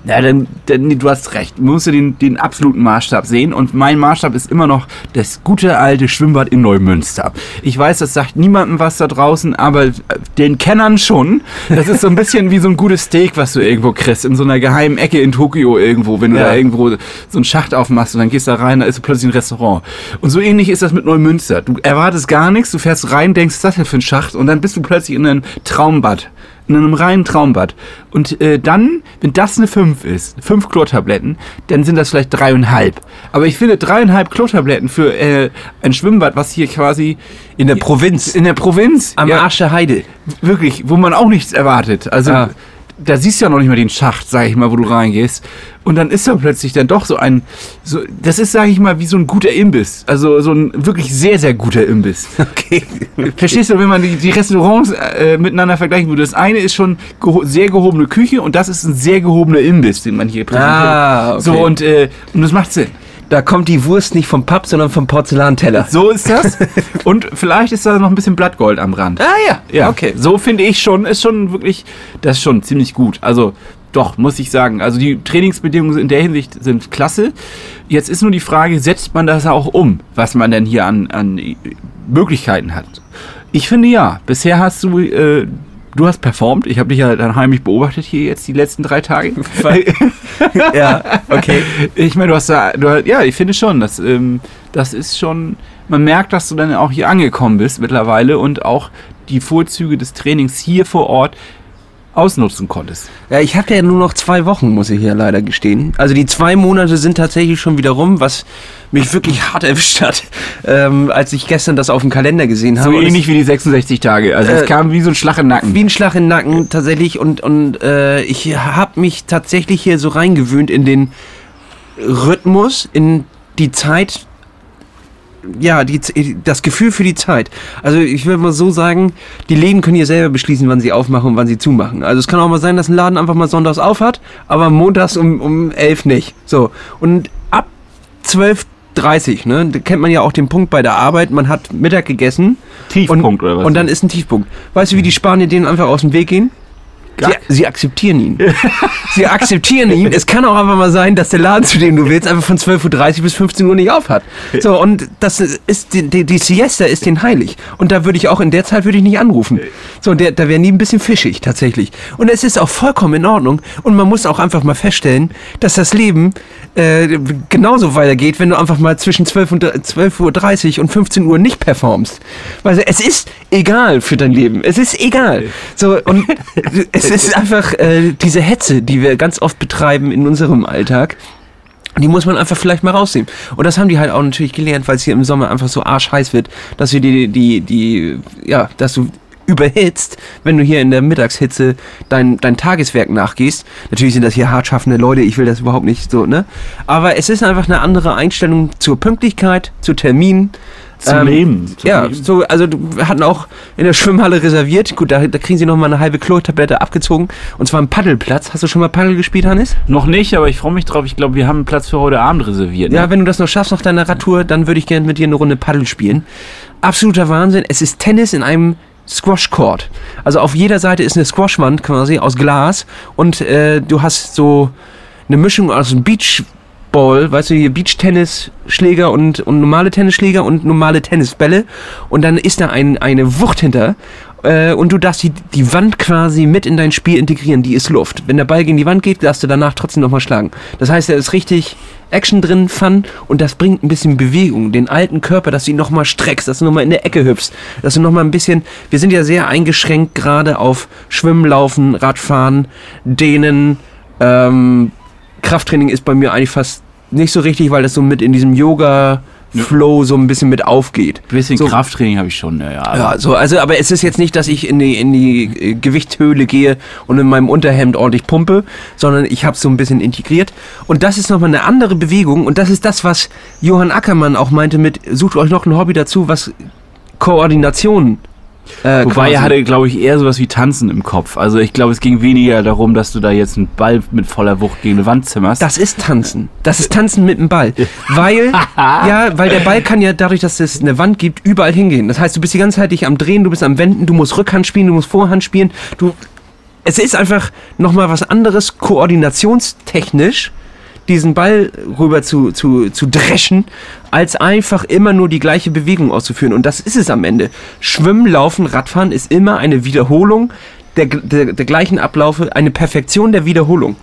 ja, dann, dann, du hast recht. Man muss den, den absoluten Maßstab sehen. Und mein Maßstab ist immer noch das gute alte Schwimmbad in Neumünster. Ich weiß, das sagt niemandem was da draußen, aber den Kennern schon. Das ist so ein bisschen wie so ein gutes Steak, was du irgendwo kriegst, in so einer geheimen Ecke in Tokio irgendwo. Wenn du ja. da irgendwo so einen Schacht aufmachst und dann gehst du da rein, da ist plötzlich ein Restaurant. Und so ähnlich ist das mit Neumünster. Du erwartest gar nichts, du fährst rein, denkst, ist das denn für ein Schacht? Und dann bist du plötzlich in einem Traumbad in einem reinen Traumbad. Und äh, dann, wenn das eine 5 ist, 5 Chlortabletten, dann sind das vielleicht dreieinhalb. Aber ich finde dreieinhalb Chlortabletten für äh, ein Schwimmbad, was hier quasi in der Provinz, in der Provinz, am ja, Arsch der Heide, wirklich, wo man auch nichts erwartet. Also ah da siehst du ja noch nicht mal den Schacht, sag ich mal, wo du reingehst. Und dann ist da plötzlich dann doch so ein, so, das ist, sag ich mal, wie so ein guter Imbiss. Also so ein wirklich sehr, sehr guter Imbiss. Okay. [LAUGHS] okay. Verstehst du, wenn man die, die Restaurants äh, miteinander vergleichen würde? Das eine ist schon geho sehr gehobene Küche und das ist ein sehr gehobener Imbiss, den man hier präsentiert. Ah, okay. So, und, äh, und das macht Sinn. Da kommt die Wurst nicht vom Papp, sondern vom Porzellanteller. So ist das. [LAUGHS] Und vielleicht ist da noch ein bisschen Blattgold am Rand. Ah ja, ja. Okay. So finde ich schon, ist schon wirklich, das ist schon ziemlich gut. Also doch, muss ich sagen. Also die Trainingsbedingungen in der Hinsicht sind klasse. Jetzt ist nur die Frage, setzt man das auch um, was man denn hier an, an Möglichkeiten hat? Ich finde ja. Bisher hast du äh, du hast performt. Ich habe dich ja dann heimlich beobachtet hier jetzt die letzten drei Tage. [LAUGHS] ja, okay. Ich meine, du hast da, du, ja, ich finde schon, dass, ähm, das ist schon, man merkt, dass du dann auch hier angekommen bist mittlerweile und auch die Vorzüge des Trainings hier vor Ort ausnutzen konntest. Ja, ich habe ja nur noch zwei Wochen, muss ich ja leider gestehen. Also die zwei Monate sind tatsächlich schon wieder rum, was mich wirklich [LAUGHS] hart erwischt hat, ähm, als ich gestern das auf dem Kalender gesehen habe. So ähnlich wie die 66 Tage. Also äh, es kam wie so ein Schlag im Nacken. Wie ein Schlag im Nacken tatsächlich. Und, und äh, ich habe mich tatsächlich hier so reingewöhnt in den Rhythmus, in die Zeit, ja, die, das Gefühl für die Zeit. Also ich würde mal so sagen, die Läden können hier selber beschließen, wann sie aufmachen und wann sie zumachen. Also es kann auch mal sein, dass ein Laden einfach mal sonntags auf hat, aber montags um, um 11 nicht. So. Und ab 12.30 ne, da kennt man ja auch den Punkt bei der Arbeit, man hat Mittag gegessen. Tiefpunkt und, oder was? Und dann ist ein Tiefpunkt. Weißt du, wie die Spanier denen einfach aus dem Weg gehen? Sie, sie, akzeptieren ihn. sie akzeptieren ihn. Es kann auch einfach mal sein, dass der Laden, zu dem du willst, einfach von 12.30 Uhr bis 15 Uhr nicht auf hat. So, und das ist, die, die, die Siesta ist den heilig. Und da würde ich auch, in der Zeit würde ich nicht anrufen. So, der, da wäre nie ein bisschen fischig, tatsächlich. Und es ist auch vollkommen in Ordnung. Und man muss auch einfach mal feststellen, dass das Leben äh, genauso weitergeht, wenn du einfach mal zwischen 12 und 12.30 Uhr und 15 Uhr nicht performst. Weil es ist egal für dein Leben. Es ist egal. So, und [LAUGHS] es ist einfach äh, diese Hetze, die wir ganz oft betreiben in unserem Alltag. Die muss man einfach vielleicht mal rausnehmen. Und das haben die halt auch natürlich gelernt, weil es hier im Sommer einfach so arschheiß wird, dass wir die, die, die, ja, dass du überhitzt, wenn du hier in der Mittagshitze dein, dein Tageswerk nachgehst. Natürlich sind das hier hart schaffende Leute, ich will das überhaupt nicht so, ne? Aber es ist einfach eine andere Einstellung zur Pünktlichkeit, zu Terminen. Zum ähm, Leben. Zum ja, Leben. so, also wir hatten auch in der Schwimmhalle reserviert. Gut, da, da kriegen sie nochmal eine halbe Chlortablette abgezogen. Und zwar am Paddelplatz. Hast du schon mal Paddel gespielt, Hannes? Noch nicht, aber ich freue mich drauf. Ich glaube, wir haben einen Platz für heute Abend reserviert. Ne? Ja, wenn du das noch schaffst auf deiner Radtour, dann würde ich gerne mit dir eine Runde Paddel spielen. Absoluter Wahnsinn. Es ist Tennis in einem Squash Court. Also auf jeder Seite ist eine Squashwand quasi aus Glas und äh, du hast so eine Mischung aus einem Beachball, weißt du, hier Beach-Tennis-Schläger und, und normale Tennisschläger und normale Tennisbälle und dann ist da ein, eine Wucht hinter äh, und du darfst die, die Wand quasi mit in dein Spiel integrieren, die ist Luft. Wenn der Ball gegen die Wand geht, darfst du danach trotzdem nochmal schlagen. Das heißt, da ist richtig Action drin, Fun und das bringt ein bisschen Bewegung, den alten Körper, dass du ihn nochmal streckst, dass du nochmal in der Ecke hüpfst, dass du nochmal ein bisschen, wir sind ja sehr eingeschränkt gerade auf Schwimmen, Laufen, Radfahren, Dehnen, ähm, Krafttraining ist bei mir eigentlich fast nicht so richtig, weil das so mit in diesem Yoga Flow so ein bisschen mit aufgeht. Ein bisschen so, Krafttraining habe ich schon, ja. Ja, so, also, aber es ist jetzt nicht, dass ich in die, in die äh, Gewichtshöhle gehe und in meinem Unterhemd ordentlich pumpe, sondern ich habe es so ein bisschen integriert. Und das ist nochmal eine andere Bewegung und das ist das, was Johann Ackermann auch meinte mit, sucht euch noch ein Hobby dazu, was Koordination äh, Wobei er hatte, glaube ich, eher sowas wie Tanzen im Kopf. Also ich glaube, es ging weniger darum, dass du da jetzt einen Ball mit voller Wucht gegen eine Wand zimmerst. Das ist Tanzen. Das ist Tanzen mit dem Ball. weil, [LAUGHS] ja, weil der Ball kann ja dadurch, dass es eine Wand gibt, überall hingehen. Das heißt, du bist die ganze Zeit dich am Drehen, du bist am Wenden, du musst Rückhand spielen, du musst Vorhand spielen. Du, es ist einfach nochmal was anderes, koordinationstechnisch diesen Ball rüber zu, zu, zu dreschen, als einfach immer nur die gleiche Bewegung auszuführen. Und das ist es am Ende. Schwimmen, Laufen, Radfahren ist immer eine Wiederholung der, der, der gleichen Ablaufe, eine Perfektion der Wiederholung.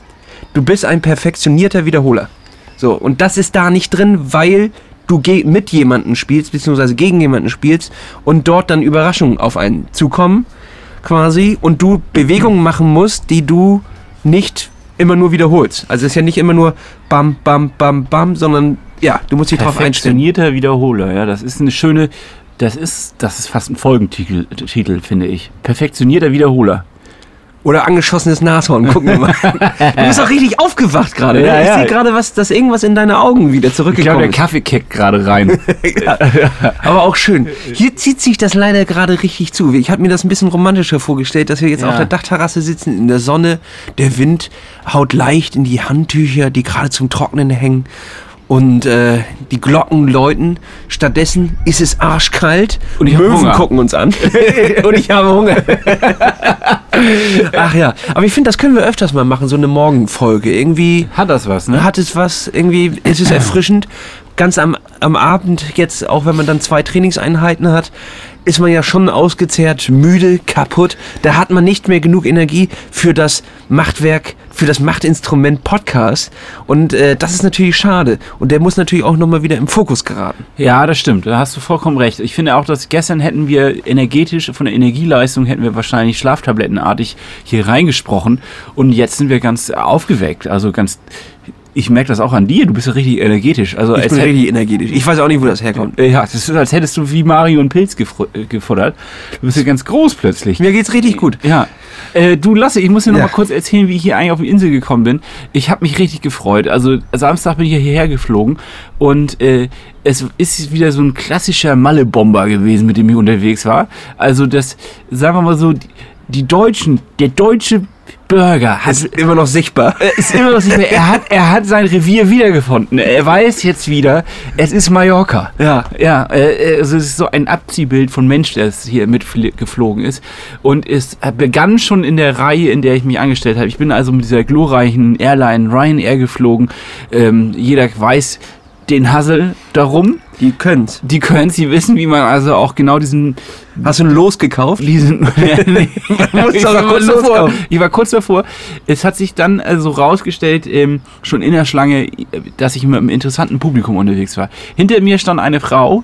Du bist ein perfektionierter Wiederholer. So, und das ist da nicht drin, weil du mit jemandem spielst, beziehungsweise gegen jemanden spielst und dort dann Überraschungen auf einen zukommen, quasi, und du Bewegungen machen musst, die du nicht immer nur wiederholst. Also es ist ja nicht immer nur bam, bam, bam, bam, sondern ja, du musst dich darauf einstellen. Perfektionierter Wiederholer, ja, das ist eine schöne, das ist, das ist fast ein Folgentitel, Titel, finde ich. Perfektionierter Wiederholer. Oder angeschossenes Nashorn, [LAUGHS] gucken wir mal. du bist auch richtig aufgewacht gerade. Ne? Ja, ne? Ich ja. sehe gerade, was, dass irgendwas in deine Augen wieder zurückgekommen ich glaub, der Kaffee kickt gerade rein. [LAUGHS] ja. Aber auch schön. Hier zieht sich das leider gerade richtig zu. Ich habe mir das ein bisschen romantischer vorgestellt, dass wir jetzt auf der Dachterrasse sitzen, in der Sonne. Der Wind haut leicht in die Handtücher, die gerade zum Trocknen hängen und äh, die Glocken läuten. Stattdessen ist es arschkalt und die Möwen Hunger. gucken uns an. [LAUGHS] und ich habe Hunger. Ach ja, aber ich finde, das können wir öfters mal machen, so eine Morgenfolge. Irgendwie hat das was, ne? Hat es was, irgendwie ist es erfrischend. Ganz am, am Abend, jetzt auch wenn man dann zwei Trainingseinheiten hat, ist man ja schon ausgezehrt, müde, kaputt. Da hat man nicht mehr genug Energie für das Machtwerk, für das Machtinstrument Podcast. Und äh, das ist natürlich schade. Und der muss natürlich auch nochmal wieder im Fokus geraten. Ja, das stimmt. Da hast du vollkommen recht. Ich finde auch, dass gestern hätten wir energetisch, von der Energieleistung hätten wir wahrscheinlich schlaftablettenartig hier reingesprochen. Und jetzt sind wir ganz aufgeweckt. Also ganz ich merke das auch an dir, du bist ja richtig energetisch. Also ich bin richtig energetisch. Ich weiß auch nicht, wo das herkommt. Ja, das ist, als hättest du wie Mario und Pilz äh, gefuttert. Du bist ja ganz groß plötzlich. Mir geht's richtig gut. Ja. Äh, du Lasse, ich muss dir noch ja. mal kurz erzählen, wie ich hier eigentlich auf die Insel gekommen bin. Ich habe mich richtig gefreut. Also Samstag bin ich hierher geflogen und äh, es ist wieder so ein klassischer Malle-Bomber gewesen, mit dem ich unterwegs war. Also das, sagen wir mal so, die Deutschen, der deutsche Burger hat, ist immer noch sichtbar. Ist immer noch sichtbar. Er hat, er hat sein Revier wiedergefunden. Er weiß jetzt wieder, es ist Mallorca. Ja. Ja, äh, also es ist so ein Abziehbild von Mensch, der hier mitgeflogen ist. Und es begann schon in der Reihe, in der ich mich angestellt habe. Ich bin also mit dieser glorreichen Airline Ryanair geflogen. Ähm, jeder weiß den Hassel darum. Die können's. Die können's, die wissen, wie man also auch genau diesen. Hast du ein Los gekauft? Diesen, [LAUGHS] [LAUGHS] nee, ich, war kurz davor, ich war kurz davor. Es hat sich dann also rausgestellt, ähm, schon in der Schlange, dass ich mit einem interessanten Publikum unterwegs war. Hinter mir stand eine Frau,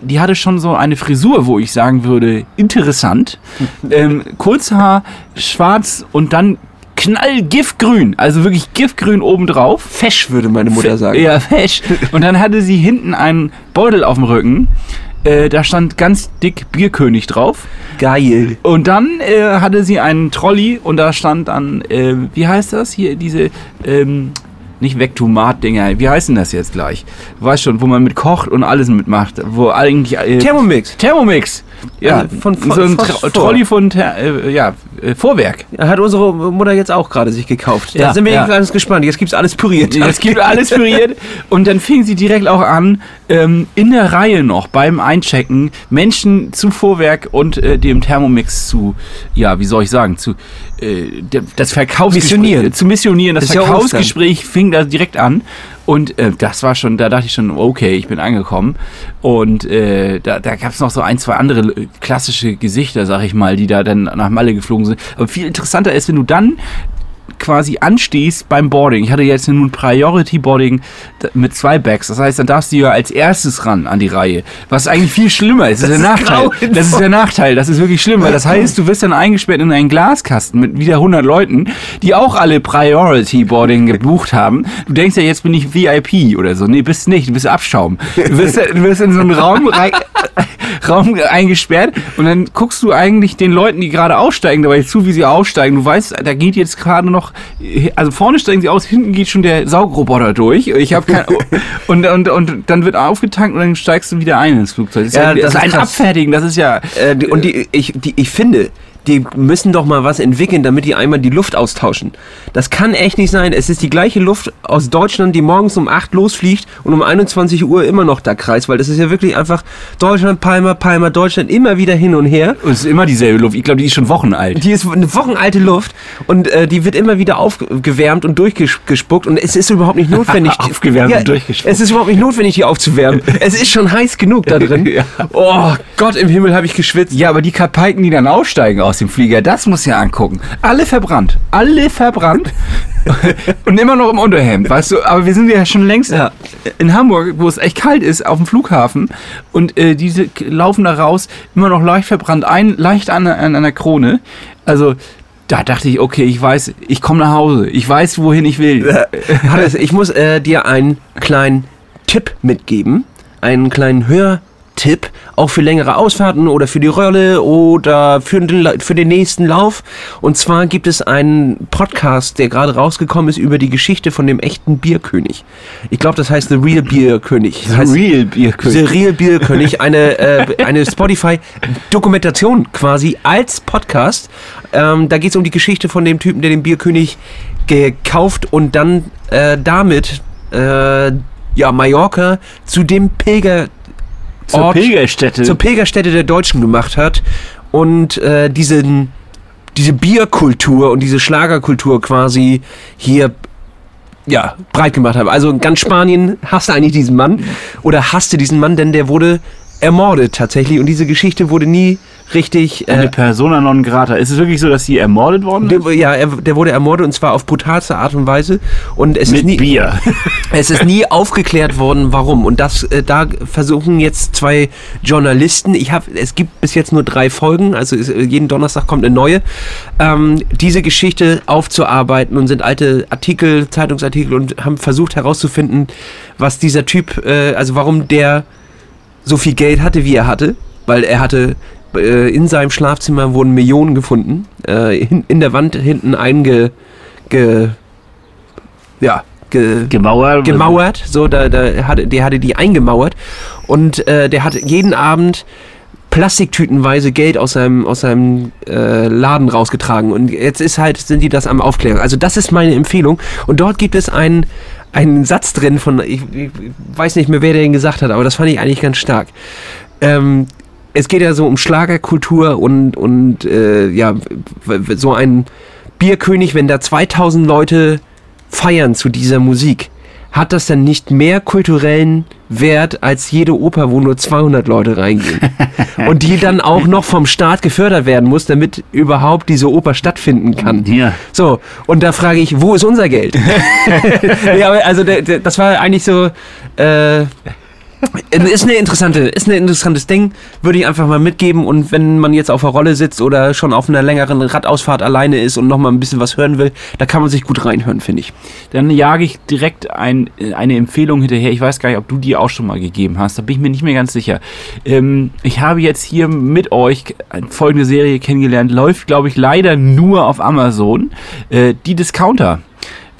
die hatte schon so eine Frisur, wo ich sagen würde, interessant. [LAUGHS] ähm, Kurzhaar, schwarz und dann knallgiftgrün, also wirklich giftgrün obendrauf. Fesch, würde meine Mutter sagen. Ja, fesch. Und dann hatte sie hinten einen Beutel auf dem Rücken. Äh, da stand ganz dick Bierkönig drauf. Geil. Und dann äh, hatte sie einen Trolley und da stand dann, äh, wie heißt das hier, diese, ähm, nicht Vektomat-Dinger, wie heißen das jetzt gleich? Du weißt schon, wo man mit kocht und alles mitmacht. Wo eigentlich. Äh, Thermomix. Thermomix. Ja, von, so ein Tro Trolley von äh, ja, äh, Vorwerk. Hat unsere Mutter jetzt auch gerade sich gekauft. Da ja, sind wir ja. ganz gespannt. Jetzt gibt es alles püriert. Jetzt gibt alles püriert. Und dann fing sie direkt auch an, ähm, in der Reihe noch beim Einchecken Menschen zu Vorwerk und äh, dem Thermomix zu, ja, wie soll ich sagen, zu äh, das Verkaufsgespräch missionieren. zu missionieren. Das, das Verkaufsgespräch fing da direkt an. Und äh, das war schon, da dachte ich schon, okay, ich bin angekommen. Und äh, da, da gab es noch so ein, zwei andere äh, klassische Gesichter, sag ich mal, die da dann nach Malle geflogen sind. Aber viel interessanter ist, wenn du dann quasi anstehst beim Boarding. Ich hatte jetzt nun Priority Boarding mit zwei Bags. Das heißt, dann darfst du ja als erstes ran an die Reihe. Was eigentlich viel schlimmer ist. Das, das ist der Nachteil. Das ist der Nachteil. Das ist wirklich schlimm, weil das heißt, du wirst dann eingesperrt in einen Glaskasten mit wieder 100 Leuten, die auch alle Priority Boarding gebucht haben. Du denkst ja, jetzt bin ich VIP oder so. Nee, bist nicht. Du bist Abschaum. Du wirst, du wirst in so einen Raum, [LAUGHS] Raum eingesperrt und dann guckst du eigentlich den Leuten, die gerade aussteigen, dabei zu, wie sie aussteigen. Du weißt, da geht jetzt gerade noch, also vorne steigen sie aus, hinten geht schon der Saugroboter durch. Ich habe kein, [LAUGHS] und, und, und dann wird aufgetankt und dann steigst du wieder ein ins Flugzeug. Das ist, ja, das ist ein krass. Abfertigen, das ist ja. Äh, und die, ich, die, ich finde, die müssen doch mal was entwickeln, damit die einmal die Luft austauschen. Das kann echt nicht sein. Es ist die gleiche Luft aus Deutschland, die morgens um 8 losfliegt und um 21 Uhr immer noch da kreist, weil das ist ja wirklich einfach Deutschland, Palmer, Palmer, Deutschland, immer wieder hin und her. Und es ist immer dieselbe Luft. Ich glaube, die ist schon wochenalt. Die ist eine wochenalte Luft und äh, die wird immer wieder aufgewärmt und durchgespuckt und es ist überhaupt nicht notwendig. [LAUGHS] aufgewärmt ja, und durchgespuckt. Es ist überhaupt nicht notwendig, die aufzuwärmen. [LAUGHS] es ist schon heiß genug da drin. ja. Oh Gott, im Himmel habe ich geschwitzt. Ja, aber die Kapalken, die dann aussteigen aus aus dem Flieger, das muss ja angucken. Alle verbrannt. Alle verbrannt. [LAUGHS] und immer noch im Unterhemd, weißt du? Aber wir sind ja schon längst ja. in Hamburg, wo es echt kalt ist, auf dem Flughafen. Und äh, diese laufen da raus, immer noch leicht verbrannt, ein, leicht an, an, der Krone. Also, da dachte ich, okay, ich weiß, ich komme nach Hause. Ich weiß, wohin ich will. Hannes, ich muss äh, dir einen kleinen Tipp mitgeben. Einen kleinen Hör- Tipp, auch für längere Ausfahrten oder für die Rolle oder für den, für den nächsten Lauf. Und zwar gibt es einen Podcast, der gerade rausgekommen ist über die Geschichte von dem echten Bierkönig. Ich glaube, das heißt The Real Bierkönig. The heißt, Real Bierkönig. The Real Bierkönig, eine, äh, eine Spotify-Dokumentation quasi als Podcast. Ähm, da geht es um die Geschichte von dem Typen, der den Bierkönig gekauft und dann äh, damit äh, ja, Mallorca zu dem Pilger zur Ort, Pilgerstätte. Zur Pilgerstätte der Deutschen gemacht hat und äh, diesen, diese Bierkultur und diese Schlagerkultur quasi hier ja, breit gemacht hat. Also ganz Spanien hasste eigentlich diesen Mann oder hasste diesen Mann, denn der wurde ermordet tatsächlich und diese Geschichte wurde nie richtig. Äh, Eine Persona non grata. Ist es wirklich so, dass sie ermordet worden ist? Der, ja, er, der wurde ermordet und zwar auf brutalste Art und Weise. Und es Mit ist nie, Bier. [LAUGHS] es ist nie aufgeklärt worden, warum. Und das, äh, da versuchen jetzt zwei Journalisten. Ich habe, es gibt bis jetzt nur drei Folgen, also ist, jeden Donnerstag kommt eine neue. Ähm, diese Geschichte aufzuarbeiten und sind alte Artikel, Zeitungsartikel und haben versucht herauszufinden, was dieser Typ, äh, also warum der so viel Geld hatte, wie er hatte, weil er hatte äh, in seinem Schlafzimmer wurden Millionen gefunden, äh, in, in, der Wand hinten einge, ge, ja, ge, gemauert, gemauert, so da, da hatte, der hatte die eingemauert und äh, der hat jeden Abend Plastiktütenweise Geld aus seinem, aus seinem äh, Laden rausgetragen. Und jetzt ist halt, sind die das am Aufklären. Also das ist meine Empfehlung. Und dort gibt es einen, einen Satz drin von, ich, ich weiß nicht mehr, wer den gesagt hat, aber das fand ich eigentlich ganz stark. Ähm, es geht ja so um Schlagerkultur und, und äh, ja, so ein Bierkönig, wenn da 2000 Leute feiern zu dieser Musik, hat das dann nicht mehr kulturellen Wert als jede Oper, wo nur 200 Leute reingehen. [LAUGHS] und die dann auch noch vom Staat gefördert werden muss, damit überhaupt diese Oper stattfinden kann. Ja. So, und da frage ich, wo ist unser Geld? [LAUGHS] [LAUGHS] ja, also das war eigentlich so, äh, ist eine interessante, ist ein interessantes Ding, würde ich einfach mal mitgeben. Und wenn man jetzt auf der Rolle sitzt oder schon auf einer längeren Radausfahrt alleine ist und nochmal ein bisschen was hören will, da kann man sich gut reinhören, finde ich. Dann jage ich direkt ein, eine Empfehlung hinterher. Ich weiß gar nicht, ob du die auch schon mal gegeben hast. Da bin ich mir nicht mehr ganz sicher. Ähm, ich habe jetzt hier mit euch folgende Serie kennengelernt. Läuft, glaube ich, leider nur auf Amazon. Äh, die Discounter.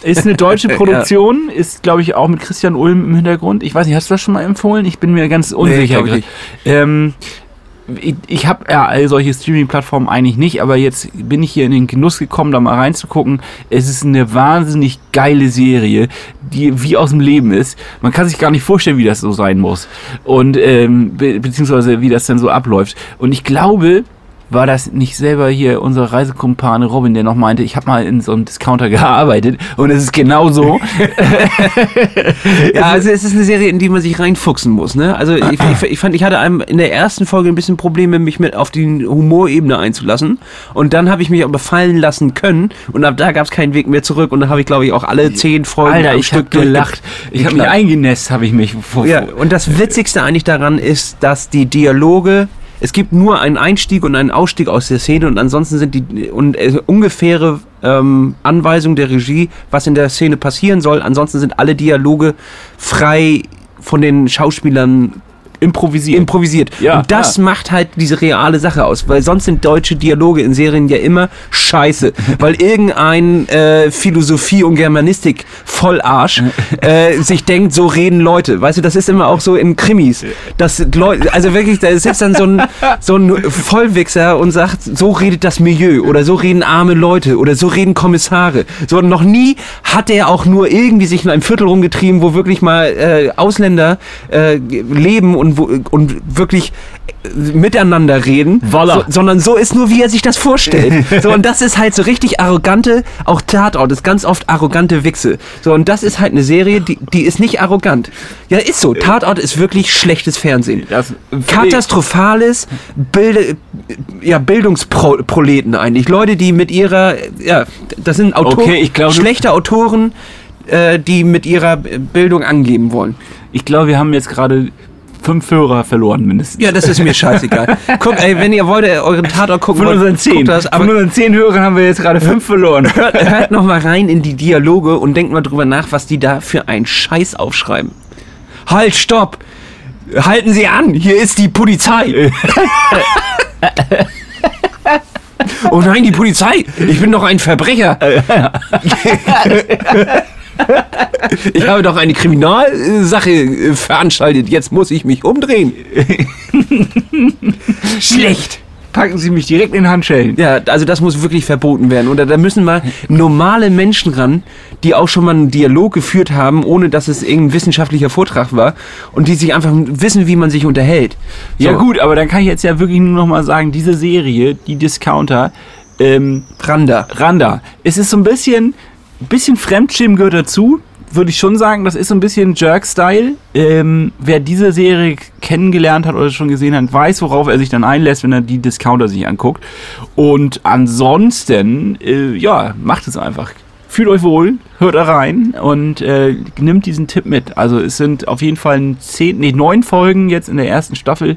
Ist eine deutsche [LAUGHS] Produktion, ja. ist, glaube ich, auch mit Christian Ulm im Hintergrund. Ich weiß nicht, hast du das schon mal empfohlen? Ich bin mir ganz unsicher. Nee, ich ähm, ich, ich habe ja all solche Streaming-Plattformen eigentlich nicht, aber jetzt bin ich hier in den Genuss gekommen, da mal reinzugucken. Es ist eine wahnsinnig geile Serie, die wie aus dem Leben ist. Man kann sich gar nicht vorstellen, wie das so sein muss. Und ähm, be beziehungsweise wie das dann so abläuft. Und ich glaube, war das nicht selber hier unser Reisekumpane Robin, der noch meinte, ich habe mal in so einem Discounter gearbeitet und es ist genau so. [LAUGHS] ja, also es ist eine Serie, in die man sich reinfuchsen muss. Ne? Also ich, ich, ich fand, ich hatte einem in der ersten Folge ein bisschen Probleme, mich mit auf die Humorebene einzulassen. Und dann habe ich mich aber fallen lassen können und ab da gab es keinen Weg mehr zurück. Und dann habe ich, glaube ich, auch alle zehn Folgen Alter, ich Stück gelacht. Ich habe mich eingenässt, habe ich mich. Ja, und das Witzigste eigentlich daran ist, dass die Dialoge es gibt nur einen Einstieg und einen Ausstieg aus der Szene und ansonsten sind die und äh, ungefähre ähm, Anweisungen der Regie, was in der Szene passieren soll. Ansonsten sind alle Dialoge frei von den Schauspielern improvisiert. improvisiert. Ja, und das ja. macht halt diese reale Sache aus, weil sonst sind deutsche Dialoge in Serien ja immer scheiße, [LAUGHS] weil irgendein äh, Philosophie und Germanistik Vollarsch äh, sich denkt, so reden Leute. Weißt du, das ist immer auch so in Krimis, dass Leute, also wirklich, da sitzt dann so ein, so ein Vollwichser und sagt, so redet das Milieu oder so reden arme Leute oder so reden Kommissare. So noch nie hat er auch nur irgendwie sich in einem Viertel rumgetrieben, wo wirklich mal äh, Ausländer äh, leben und wo, und wirklich miteinander reden, so, sondern so ist nur, wie er sich das vorstellt. [LAUGHS] so, und das ist halt so richtig arrogante, auch Tatort ist ganz oft arrogante Wichse. So, und das ist halt eine Serie, die, die ist nicht arrogant. Ja, ist so. Tatort ist wirklich schlechtes Fernsehen. Das, Katastrophales Bilde, ja, Bildungsproleten eigentlich. Leute, die mit ihrer, ja, das sind Autoren, okay, glaub, schlechte Autoren, äh, die mit ihrer Bildung angeben wollen. Ich glaube, wir haben jetzt gerade fünf Hörer verloren mindestens. Ja, das ist mir scheißegal. [LAUGHS] Guck, ey, wenn ihr wollt, euren Tatort gucken Von unseren zehn. Das, Von unseren zehn Hörern haben wir jetzt gerade fünf verloren. Hört, [LAUGHS] hört noch mal rein in die Dialoge und denkt mal drüber nach, was die da für einen Scheiß aufschreiben. Halt, stopp! Halten Sie an, hier ist die Polizei. [LAUGHS] oh nein, die Polizei! Ich bin doch ein Verbrecher. Ich habe doch eine Kriminalsache äh, veranstaltet. Jetzt muss ich mich umdrehen. [LAUGHS] Schlecht. Packen Sie mich direkt in Handschellen. Ja, also das muss wirklich verboten werden. Oder da müssen mal normale Menschen ran, die auch schon mal einen Dialog geführt haben, ohne dass es irgendein wissenschaftlicher Vortrag war und die sich einfach wissen, wie man sich unterhält. So. Ja gut, aber dann kann ich jetzt ja wirklich nur noch mal sagen, diese Serie, die Discounter, ähm, Randa. Randa. Es ist so ein bisschen bisschen Fremdschirm gehört dazu, würde ich schon sagen. Das ist so ein bisschen Jerk-Style. Ähm, wer diese Serie kennengelernt hat oder schon gesehen hat, weiß, worauf er sich dann einlässt, wenn er die Discounter sich anguckt. Und ansonsten, äh, ja, macht es einfach. Fühlt euch wohl, hört rein und äh, nimmt diesen Tipp mit. Also es sind auf jeden Fall zehn, nee, neun Folgen jetzt in der ersten Staffel.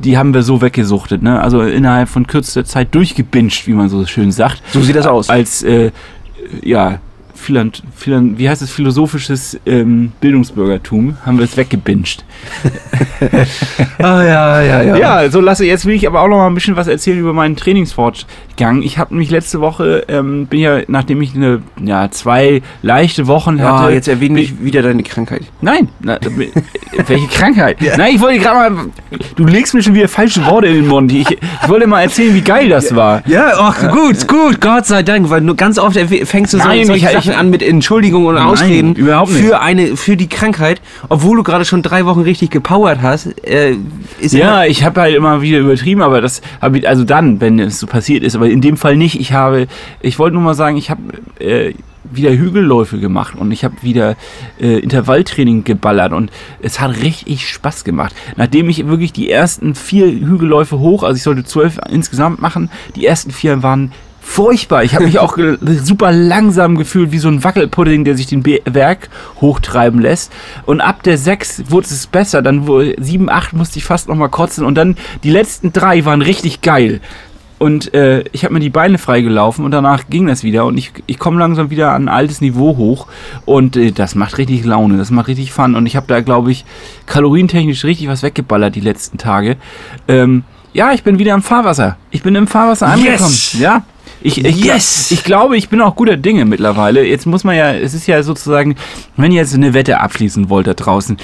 Die haben wir so weggesuchtet. Ne? Also innerhalb von kürzester Zeit durchgebinged, wie man so schön sagt. So sieht das aus. Als äh, ja, Philant, Philant, wie heißt es, philosophisches ähm, Bildungsbürgertum, haben wir es weggebinged. [LAUGHS] ah, ja, ja, ja. Ja, so lasse jetzt will ich aber auch noch mal ein bisschen was erzählen über meinen Trainingsfortgang. Ich habe mich letzte Woche, ähm, bin ja, nachdem ich eine, ja, zwei leichte Wochen hatte. Ah, jetzt erwähne ich wieder deine Krankheit. Nein, na, welche Krankheit? Ja. Nein, ich wollte gerade mal, du legst mir schon wieder falsche Worte in den Mund. Ich, ich wollte mal erzählen, wie geil das war. Ja, ach, gut, gut, Gott sei Dank, weil nur ganz oft fängst du so Nein, solche ich, Sachen an mit Entschuldigungen und Nein, Ausreden überhaupt nicht. für eine für die Krankheit, obwohl du gerade schon drei Wochen richtig gepowert hast. Äh, ja, ich habe halt immer wieder übertrieben, aber das habe ich also dann, wenn es so passiert ist, aber in dem Fall nicht. Ich habe, ich wollte nur mal sagen, ich habe äh, wieder Hügelläufe gemacht und ich habe wieder äh, Intervalltraining geballert und es hat richtig Spaß gemacht. Nachdem ich wirklich die ersten vier Hügelläufe hoch, also ich sollte zwölf insgesamt machen, die ersten vier waren furchtbar. Ich habe mich auch [LAUGHS] super langsam gefühlt, wie so ein Wackelpudding, der sich den Berg hochtreiben lässt. Und ab der 6 wurde es besser. Dann 7, 8 musste ich fast nochmal kotzen. Und dann die letzten drei waren richtig geil. Und äh, ich habe mir die Beine freigelaufen und danach ging das wieder. Und ich, ich komme langsam wieder an ein altes Niveau hoch. Und äh, das macht richtig Laune, das macht richtig Fun. Und ich habe da, glaube ich, kalorientechnisch richtig was weggeballert die letzten Tage. Ähm, ja, ich bin wieder im Fahrwasser. Ich bin im Fahrwasser angekommen. Yes. Ja, ich, ich, yes! ich glaube, ich bin auch guter Dinge mittlerweile. Jetzt muss man ja, es ist ja sozusagen, wenn ihr jetzt eine Wette abschließen wollt da draußen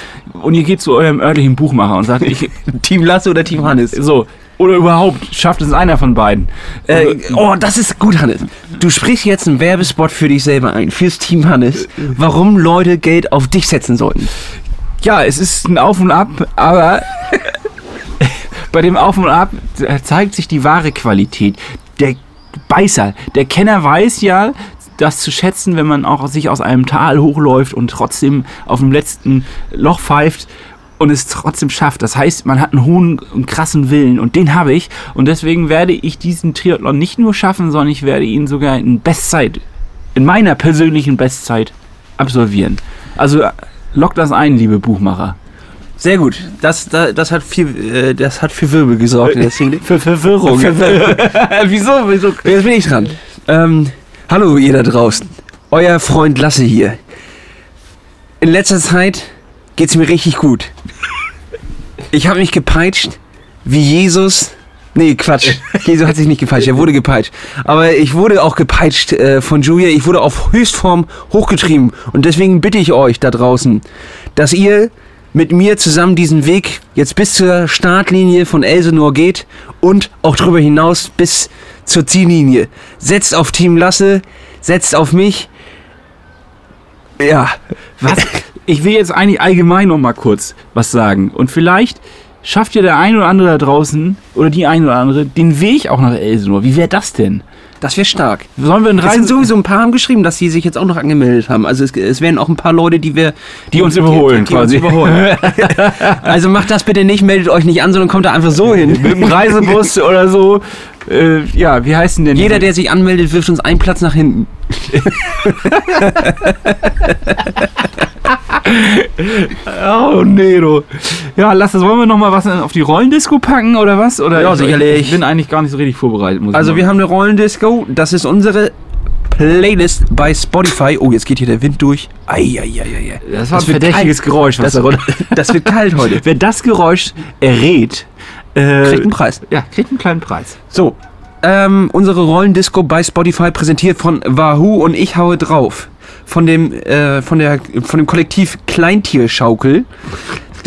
und ihr geht zu eurem örtlichen Buchmacher und sagt, ich, [LAUGHS] Team Lasse oder Team Hannes? So, oder überhaupt, schafft es einer von beiden. Äh, oh, das ist gut, Hannes. Du sprichst jetzt einen Werbespot für dich selber ein, fürs Team Hannes, warum Leute Geld auf dich setzen sollten. Ja, es ist ein Auf und Ab, aber [LAUGHS] bei dem Auf und Ab zeigt sich die wahre Qualität. Der Beißer, der Kenner weiß ja, das zu schätzen, wenn man auch sich aus einem Tal hochläuft und trotzdem auf dem letzten Loch pfeift und es trotzdem schafft. Das heißt, man hat einen hohen und krassen Willen und den habe ich und deswegen werde ich diesen Triathlon nicht nur schaffen, sondern ich werde ihn sogar in Bestzeit, in meiner persönlichen Bestzeit absolvieren. Also lockt das ein, liebe Buchmacher. Sehr gut. Das, das, das, hat, viel, äh, das hat für Wirbel gesorgt. Deswegen, [LAUGHS] für Verwirrung. Für Verwirrung. [LAUGHS] wieso, wieso? Jetzt bin ich dran. Ähm, hallo, ihr da draußen. Euer Freund Lasse hier. In letzter Zeit geht es mir richtig gut. Ich habe mich gepeitscht, wie Jesus Nee, Quatsch. [LAUGHS] Jesus hat sich nicht gepeitscht, er wurde gepeitscht. Aber ich wurde auch gepeitscht äh, von Julia. Ich wurde auf Höchstform hochgetrieben. Und deswegen bitte ich euch da draußen, dass ihr mit mir zusammen diesen Weg jetzt bis zur Startlinie von Elsenor geht und auch darüber hinaus bis zur Ziellinie. Setzt auf Team Lasse, setzt auf mich. Ja. Was? Ich will jetzt eigentlich allgemein noch mal kurz was sagen. Und vielleicht schafft ja der ein oder andere da draußen oder die ein oder andere den Weg auch nach Elsenor. Wie wäre das denn? Das wäre stark. Sollen wir Es sind sowieso ein paar haben geschrieben, dass sie sich jetzt auch noch angemeldet haben. Also es, es wären auch ein paar Leute, die wir... Die, uns überholen die, die quasi. Uns überholen. [LAUGHS] also macht das bitte nicht, meldet euch nicht an, sondern kommt da einfach so hin. Mit dem Reisebus oder so. Äh, ja, wie heißt denn Jeder, der sich anmeldet, wirft uns einen Platz nach hinten. [LAUGHS] oh, Nero. Ja, lass das. Wollen wir noch mal was auf die Rollendisco packen oder was? Oder ja, sicherlich. Ich bin eigentlich gar nicht so richtig vorbereitet. also, wir haben eine Rollendisco. Das ist unsere Playlist bei Spotify. Oh, jetzt geht hier der Wind durch. Eieieiei. Das war das ein verdächtiges kalt. Geräusch. Was das, da [LAUGHS] das wird kalt heute. Wer das Geräusch errät, äh, kriegt einen Preis. Ja, kriegt einen kleinen Preis. So, ähm, unsere Rollendisco bei Spotify präsentiert von Wahoo und ich haue drauf. Von dem, äh, von der, von dem Kollektiv Kleintierschaukel.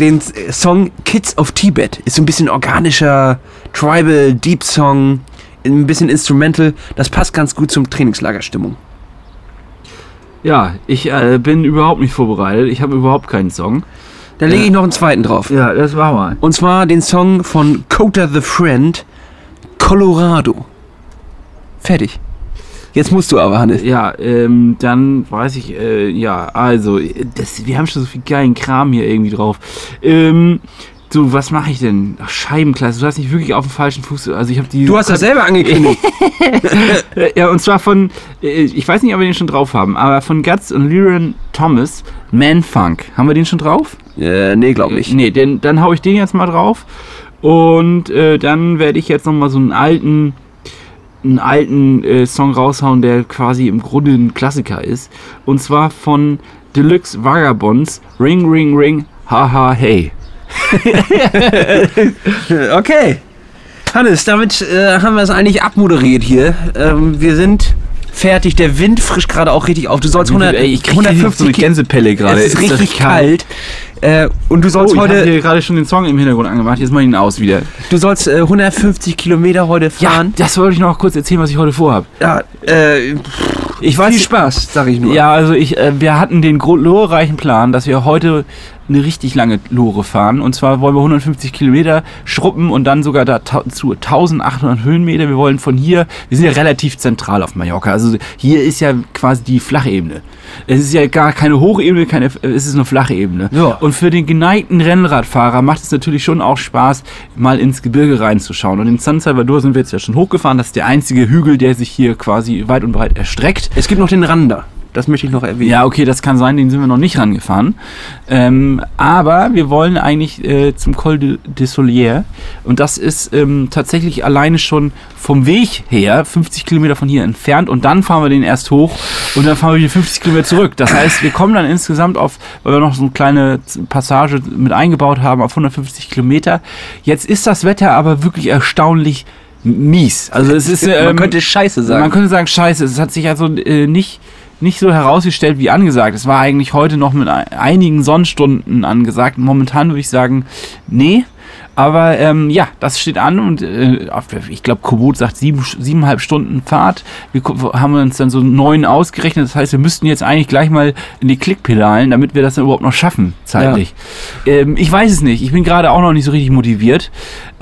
Den Song Kids of Tibet. Ist so ein bisschen organischer, tribal, deep Song. Ein bisschen instrumental. Das passt ganz gut zum Trainingslagerstimmung. Ja, ich äh, bin überhaupt nicht vorbereitet. Ich habe überhaupt keinen Song. Da lege ich noch einen zweiten drauf. Ja, das machen wir. Und zwar den Song von Kota the Friend, Colorado. Fertig. Jetzt musst du aber, Hannes. Ja, ähm, dann weiß ich, äh, ja, also, das, wir haben schon so viel geilen Kram hier irgendwie drauf. Ähm, du, was mache ich denn? Ach, Scheibenklasse, du hast nicht wirklich auf dem falschen Fuß. Also ich habe die. Du hast das selber angekündigt. [LAUGHS] ja, und zwar von, äh, ich weiß nicht, ob wir den schon drauf haben, aber von Guts und Lyran Thomas, Man Funk. Haben wir den schon drauf? Äh, nee, glaube ich. Äh, nee, denn, dann hau ich den jetzt mal drauf. Und äh, dann werde ich jetzt nochmal so einen alten, einen alten äh, Song raushauen, der quasi im Grunde ein Klassiker ist. Und zwar von Deluxe Vagabonds, Ring, Ring, Ring, Haha, Hey. [LAUGHS] okay. Hannes, damit äh, haben wir es eigentlich abmoderiert hier. Ähm, wir sind fertig. Der Wind frischt gerade auch richtig auf. Du sollst 100, Ey, ich 150 so eine Gänsepelle gerade. Es ist, ist richtig kalt. Äh, und du sollst oh, heute. Ich habe gerade schon den Song im Hintergrund angemacht. Jetzt mal ihn aus wieder. Du sollst äh, 150 Kilometer heute fahren. Ja, das wollte ich noch kurz erzählen, was ich heute vorhabe. Ja, äh, ich weiß. Viel Spaß, sag ich nur. Ja, also ich, äh, wir hatten den glorreichen Plan, dass wir heute eine richtig lange Lore fahren. Und zwar wollen wir 150 Kilometer schruppen und dann sogar da zu 1800 Höhenmeter. Wir wollen von hier, wir sind ja relativ zentral auf Mallorca. Also hier ist ja quasi die flache Ebene. Es ist ja gar keine Hochebene, keine, es ist eine flache Ebene. Ja. Und für den geneigten Rennradfahrer macht es natürlich schon auch Spaß, mal ins Gebirge reinzuschauen. Und in San Salvador sind wir jetzt ja schon hochgefahren. Das ist der einzige Hügel, der sich hier quasi weit und breit erstreckt. Es gibt noch den Randa. Das möchte ich noch erwähnen. Ja, okay, das kann sein, den sind wir noch nicht rangefahren. Ähm, aber wir wollen eigentlich äh, zum Col de, de Solier. Und das ist ähm, tatsächlich alleine schon vom Weg her 50 Kilometer von hier entfernt. Und dann fahren wir den erst hoch und dann fahren wir wieder 50 Kilometer zurück. Das heißt, wir kommen dann insgesamt auf, weil wir noch so eine kleine Passage mit eingebaut haben, auf 150 Kilometer. Jetzt ist das Wetter aber wirklich erstaunlich mies. Also es ist. Ähm, man könnte Scheiße sagen. Man könnte sagen Scheiße. Es hat sich also äh, nicht nicht so herausgestellt wie angesagt. Es war eigentlich heute noch mit einigen Sonnenstunden angesagt. Momentan würde ich sagen, nee. Aber ähm, ja, das steht an und äh, ich glaube, Komoot sagt sieben, siebeneinhalb Stunden Fahrt. Wir haben uns dann so neun ausgerechnet. Das heißt, wir müssten jetzt eigentlich gleich mal in die Klickpedalen, damit wir das dann überhaupt noch schaffen, zeitlich. Ja. Ähm, ich weiß es nicht. Ich bin gerade auch noch nicht so richtig motiviert.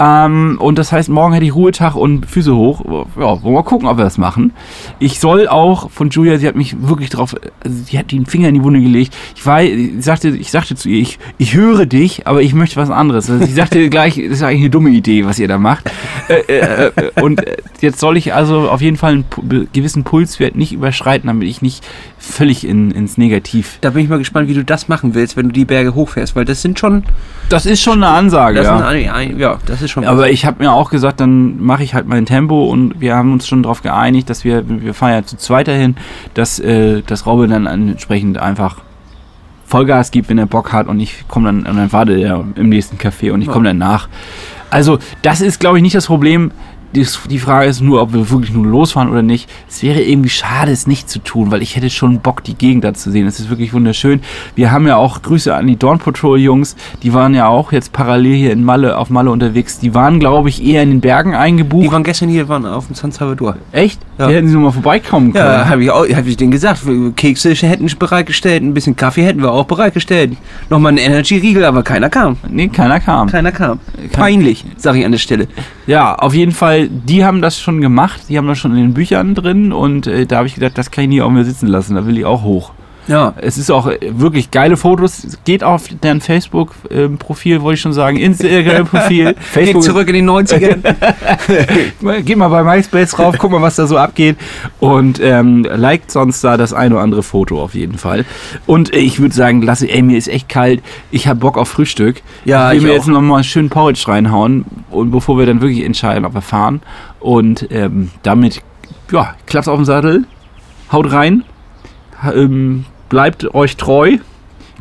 Ähm, und das heißt, morgen hätte ich Ruhetag und Füße hoch. Ja, wollen wir mal gucken, ob wir das machen. Ich soll auch von Julia, sie hat mich wirklich drauf, also sie hat den Finger in die Wunde gelegt. Ich war, ich sagte, ich sagte zu ihr, ich, ich höre dich, aber ich möchte was anderes. Also sie sagte gleich, [LAUGHS] das ist eigentlich eine dumme Idee, was ihr da macht. Äh, äh, äh, und jetzt soll ich also auf jeden Fall einen gewissen Pulswert nicht überschreiten, damit ich nicht völlig in, ins Negativ. Da bin ich mal gespannt, wie du das machen willst, wenn du die Berge hochfährst, weil das sind schon. Das ist schon eine Ansage, ja. Eine, ja, das ist schon. Aber ich habe mir auch gesagt, dann mache ich halt mein Tempo und wir haben uns schon darauf geeinigt, dass wir, wir fahren ja zu zweit dahin, dass äh, das Robin dann entsprechend einfach Vollgas gibt, wenn er Bock hat und ich komme dann und dann warte er im nächsten Café und ich komme dann nach. Also das ist, glaube ich, nicht das Problem die, Frage ist nur, ob wir wirklich nur losfahren oder nicht. Es wäre irgendwie schade, es nicht zu tun, weil ich hätte schon Bock, die Gegend da zu sehen. Es ist wirklich wunderschön. Wir haben ja auch Grüße an die Dawn Patrol Jungs. Die waren ja auch jetzt parallel hier in Malle, auf Malle unterwegs. Die waren, glaube ich, eher in den Bergen eingebucht. Die waren gestern hier, waren auf dem San Salvador. Echt? Ja. Die hätten sie nur mal vorbeikommen können. Ja, habe ich, auch, hab ich denen gesagt. Kekse hätten sie bereitgestellt, ein bisschen Kaffee hätten wir auch bereitgestellt. Nochmal ein Energy-Riegel, aber keiner kam. Nee, keiner kam. Keiner kam. Peinlich, sage ich an der Stelle. Ja, auf jeden Fall die haben das schon gemacht, die haben das schon in den Büchern drin und äh, da habe ich gedacht, das kann ich nie auf mir sitzen lassen, da will ich auch hoch. Ja. Es ist auch wirklich geile Fotos. Geht auf deren Facebook-Profil, wollte ich schon sagen. Instagram-Profil. [LAUGHS] Facebook zurück in die 90er. [LAUGHS] Geh mal bei MySpace drauf, guck mal, was da so abgeht. Und ähm, liked sonst da das ein oder andere Foto auf jeden Fall. Und ich würde sagen, Lasse, ey, mir ist echt kalt. Ich habe Bock auf Frühstück. Ja, ich will mir auch. jetzt nochmal einen schönen Porridge reinhauen. Und bevor wir dann wirklich entscheiden, ob wir fahren. Und ähm, damit, ja, klappt's auf den Sattel. Haut rein. Ähm, bleibt euch treu.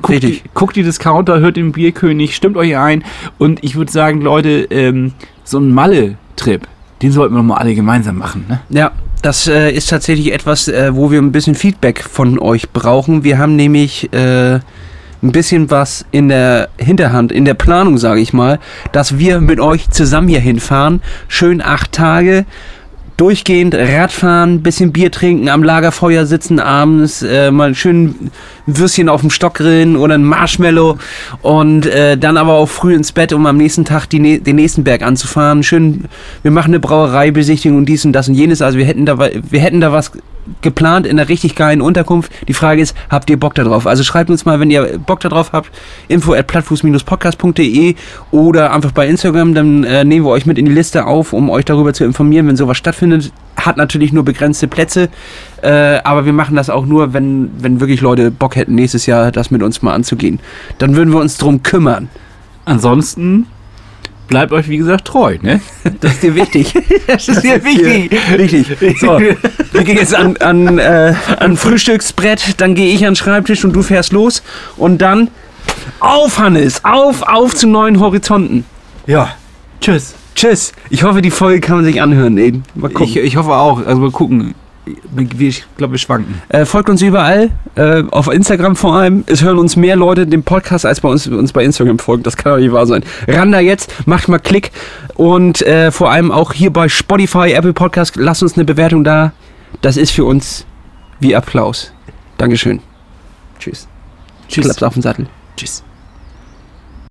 Guckt die, guckt die, Discounter, hört den Bierkönig, stimmt euch ein. Und ich würde sagen, Leute, ähm, so ein Malle-Trip, den sollten wir mal alle gemeinsam machen. Ne? Ja, das äh, ist tatsächlich etwas, äh, wo wir ein bisschen Feedback von euch brauchen. Wir haben nämlich äh, ein bisschen was in der Hinterhand, in der Planung, sage ich mal, dass wir mit euch zusammen hier hinfahren. Schön acht Tage durchgehend Radfahren, bisschen Bier trinken, am Lagerfeuer sitzen abends, äh, mal schön ein Würstchen auf dem Stock grillen oder ein Marshmallow und äh, dann aber auch früh ins Bett, um am nächsten Tag die, den nächsten Berg anzufahren. Schön, wir machen eine Brauereibesichtigung und dies und das und jenes. Also wir hätten da, wir hätten da was geplant in einer richtig geilen Unterkunft. Die Frage ist, habt ihr Bock darauf? Also schreibt uns mal, wenn ihr Bock darauf habt, info at plattfuß-podcast.de oder einfach bei Instagram, dann äh, nehmen wir euch mit in die Liste auf, um euch darüber zu informieren, wenn sowas stattfindet. Hat natürlich nur begrenzte Plätze, äh, aber wir machen das auch nur, wenn, wenn wirklich Leute Bock hätten, nächstes Jahr das mit uns mal anzugehen. Dann würden wir uns drum kümmern. Ansonsten bleibt euch, wie gesagt, treu, ne? Das ist dir wichtig. [LAUGHS] Das ist dir wichtig. wichtig. So, [LAUGHS] wir gehen jetzt an, an, äh, an Frühstücksbrett, dann gehe ich an den Schreibtisch und du fährst los. Und dann auf, Hannes, auf, auf zu neuen Horizonten. Ja, tschüss. Tschüss. Ich hoffe, die Folge kann man sich anhören. Ey. Mal gucken. Ich, ich hoffe auch. Also mal gucken ich glaube, wir schwanken. Äh, folgt uns überall, äh, auf Instagram vor allem. Es hören uns mehr Leute den Podcast, als bei uns, uns bei Instagram folgen. Das kann doch nicht wahr sein. Ran da jetzt, macht mal Klick und äh, vor allem auch hier bei Spotify, Apple Podcast, lasst uns eine Bewertung da. Das ist für uns wie Applaus. Dankeschön. Tschüss. Tschüss. Klaps auf den Sattel. Tschüss.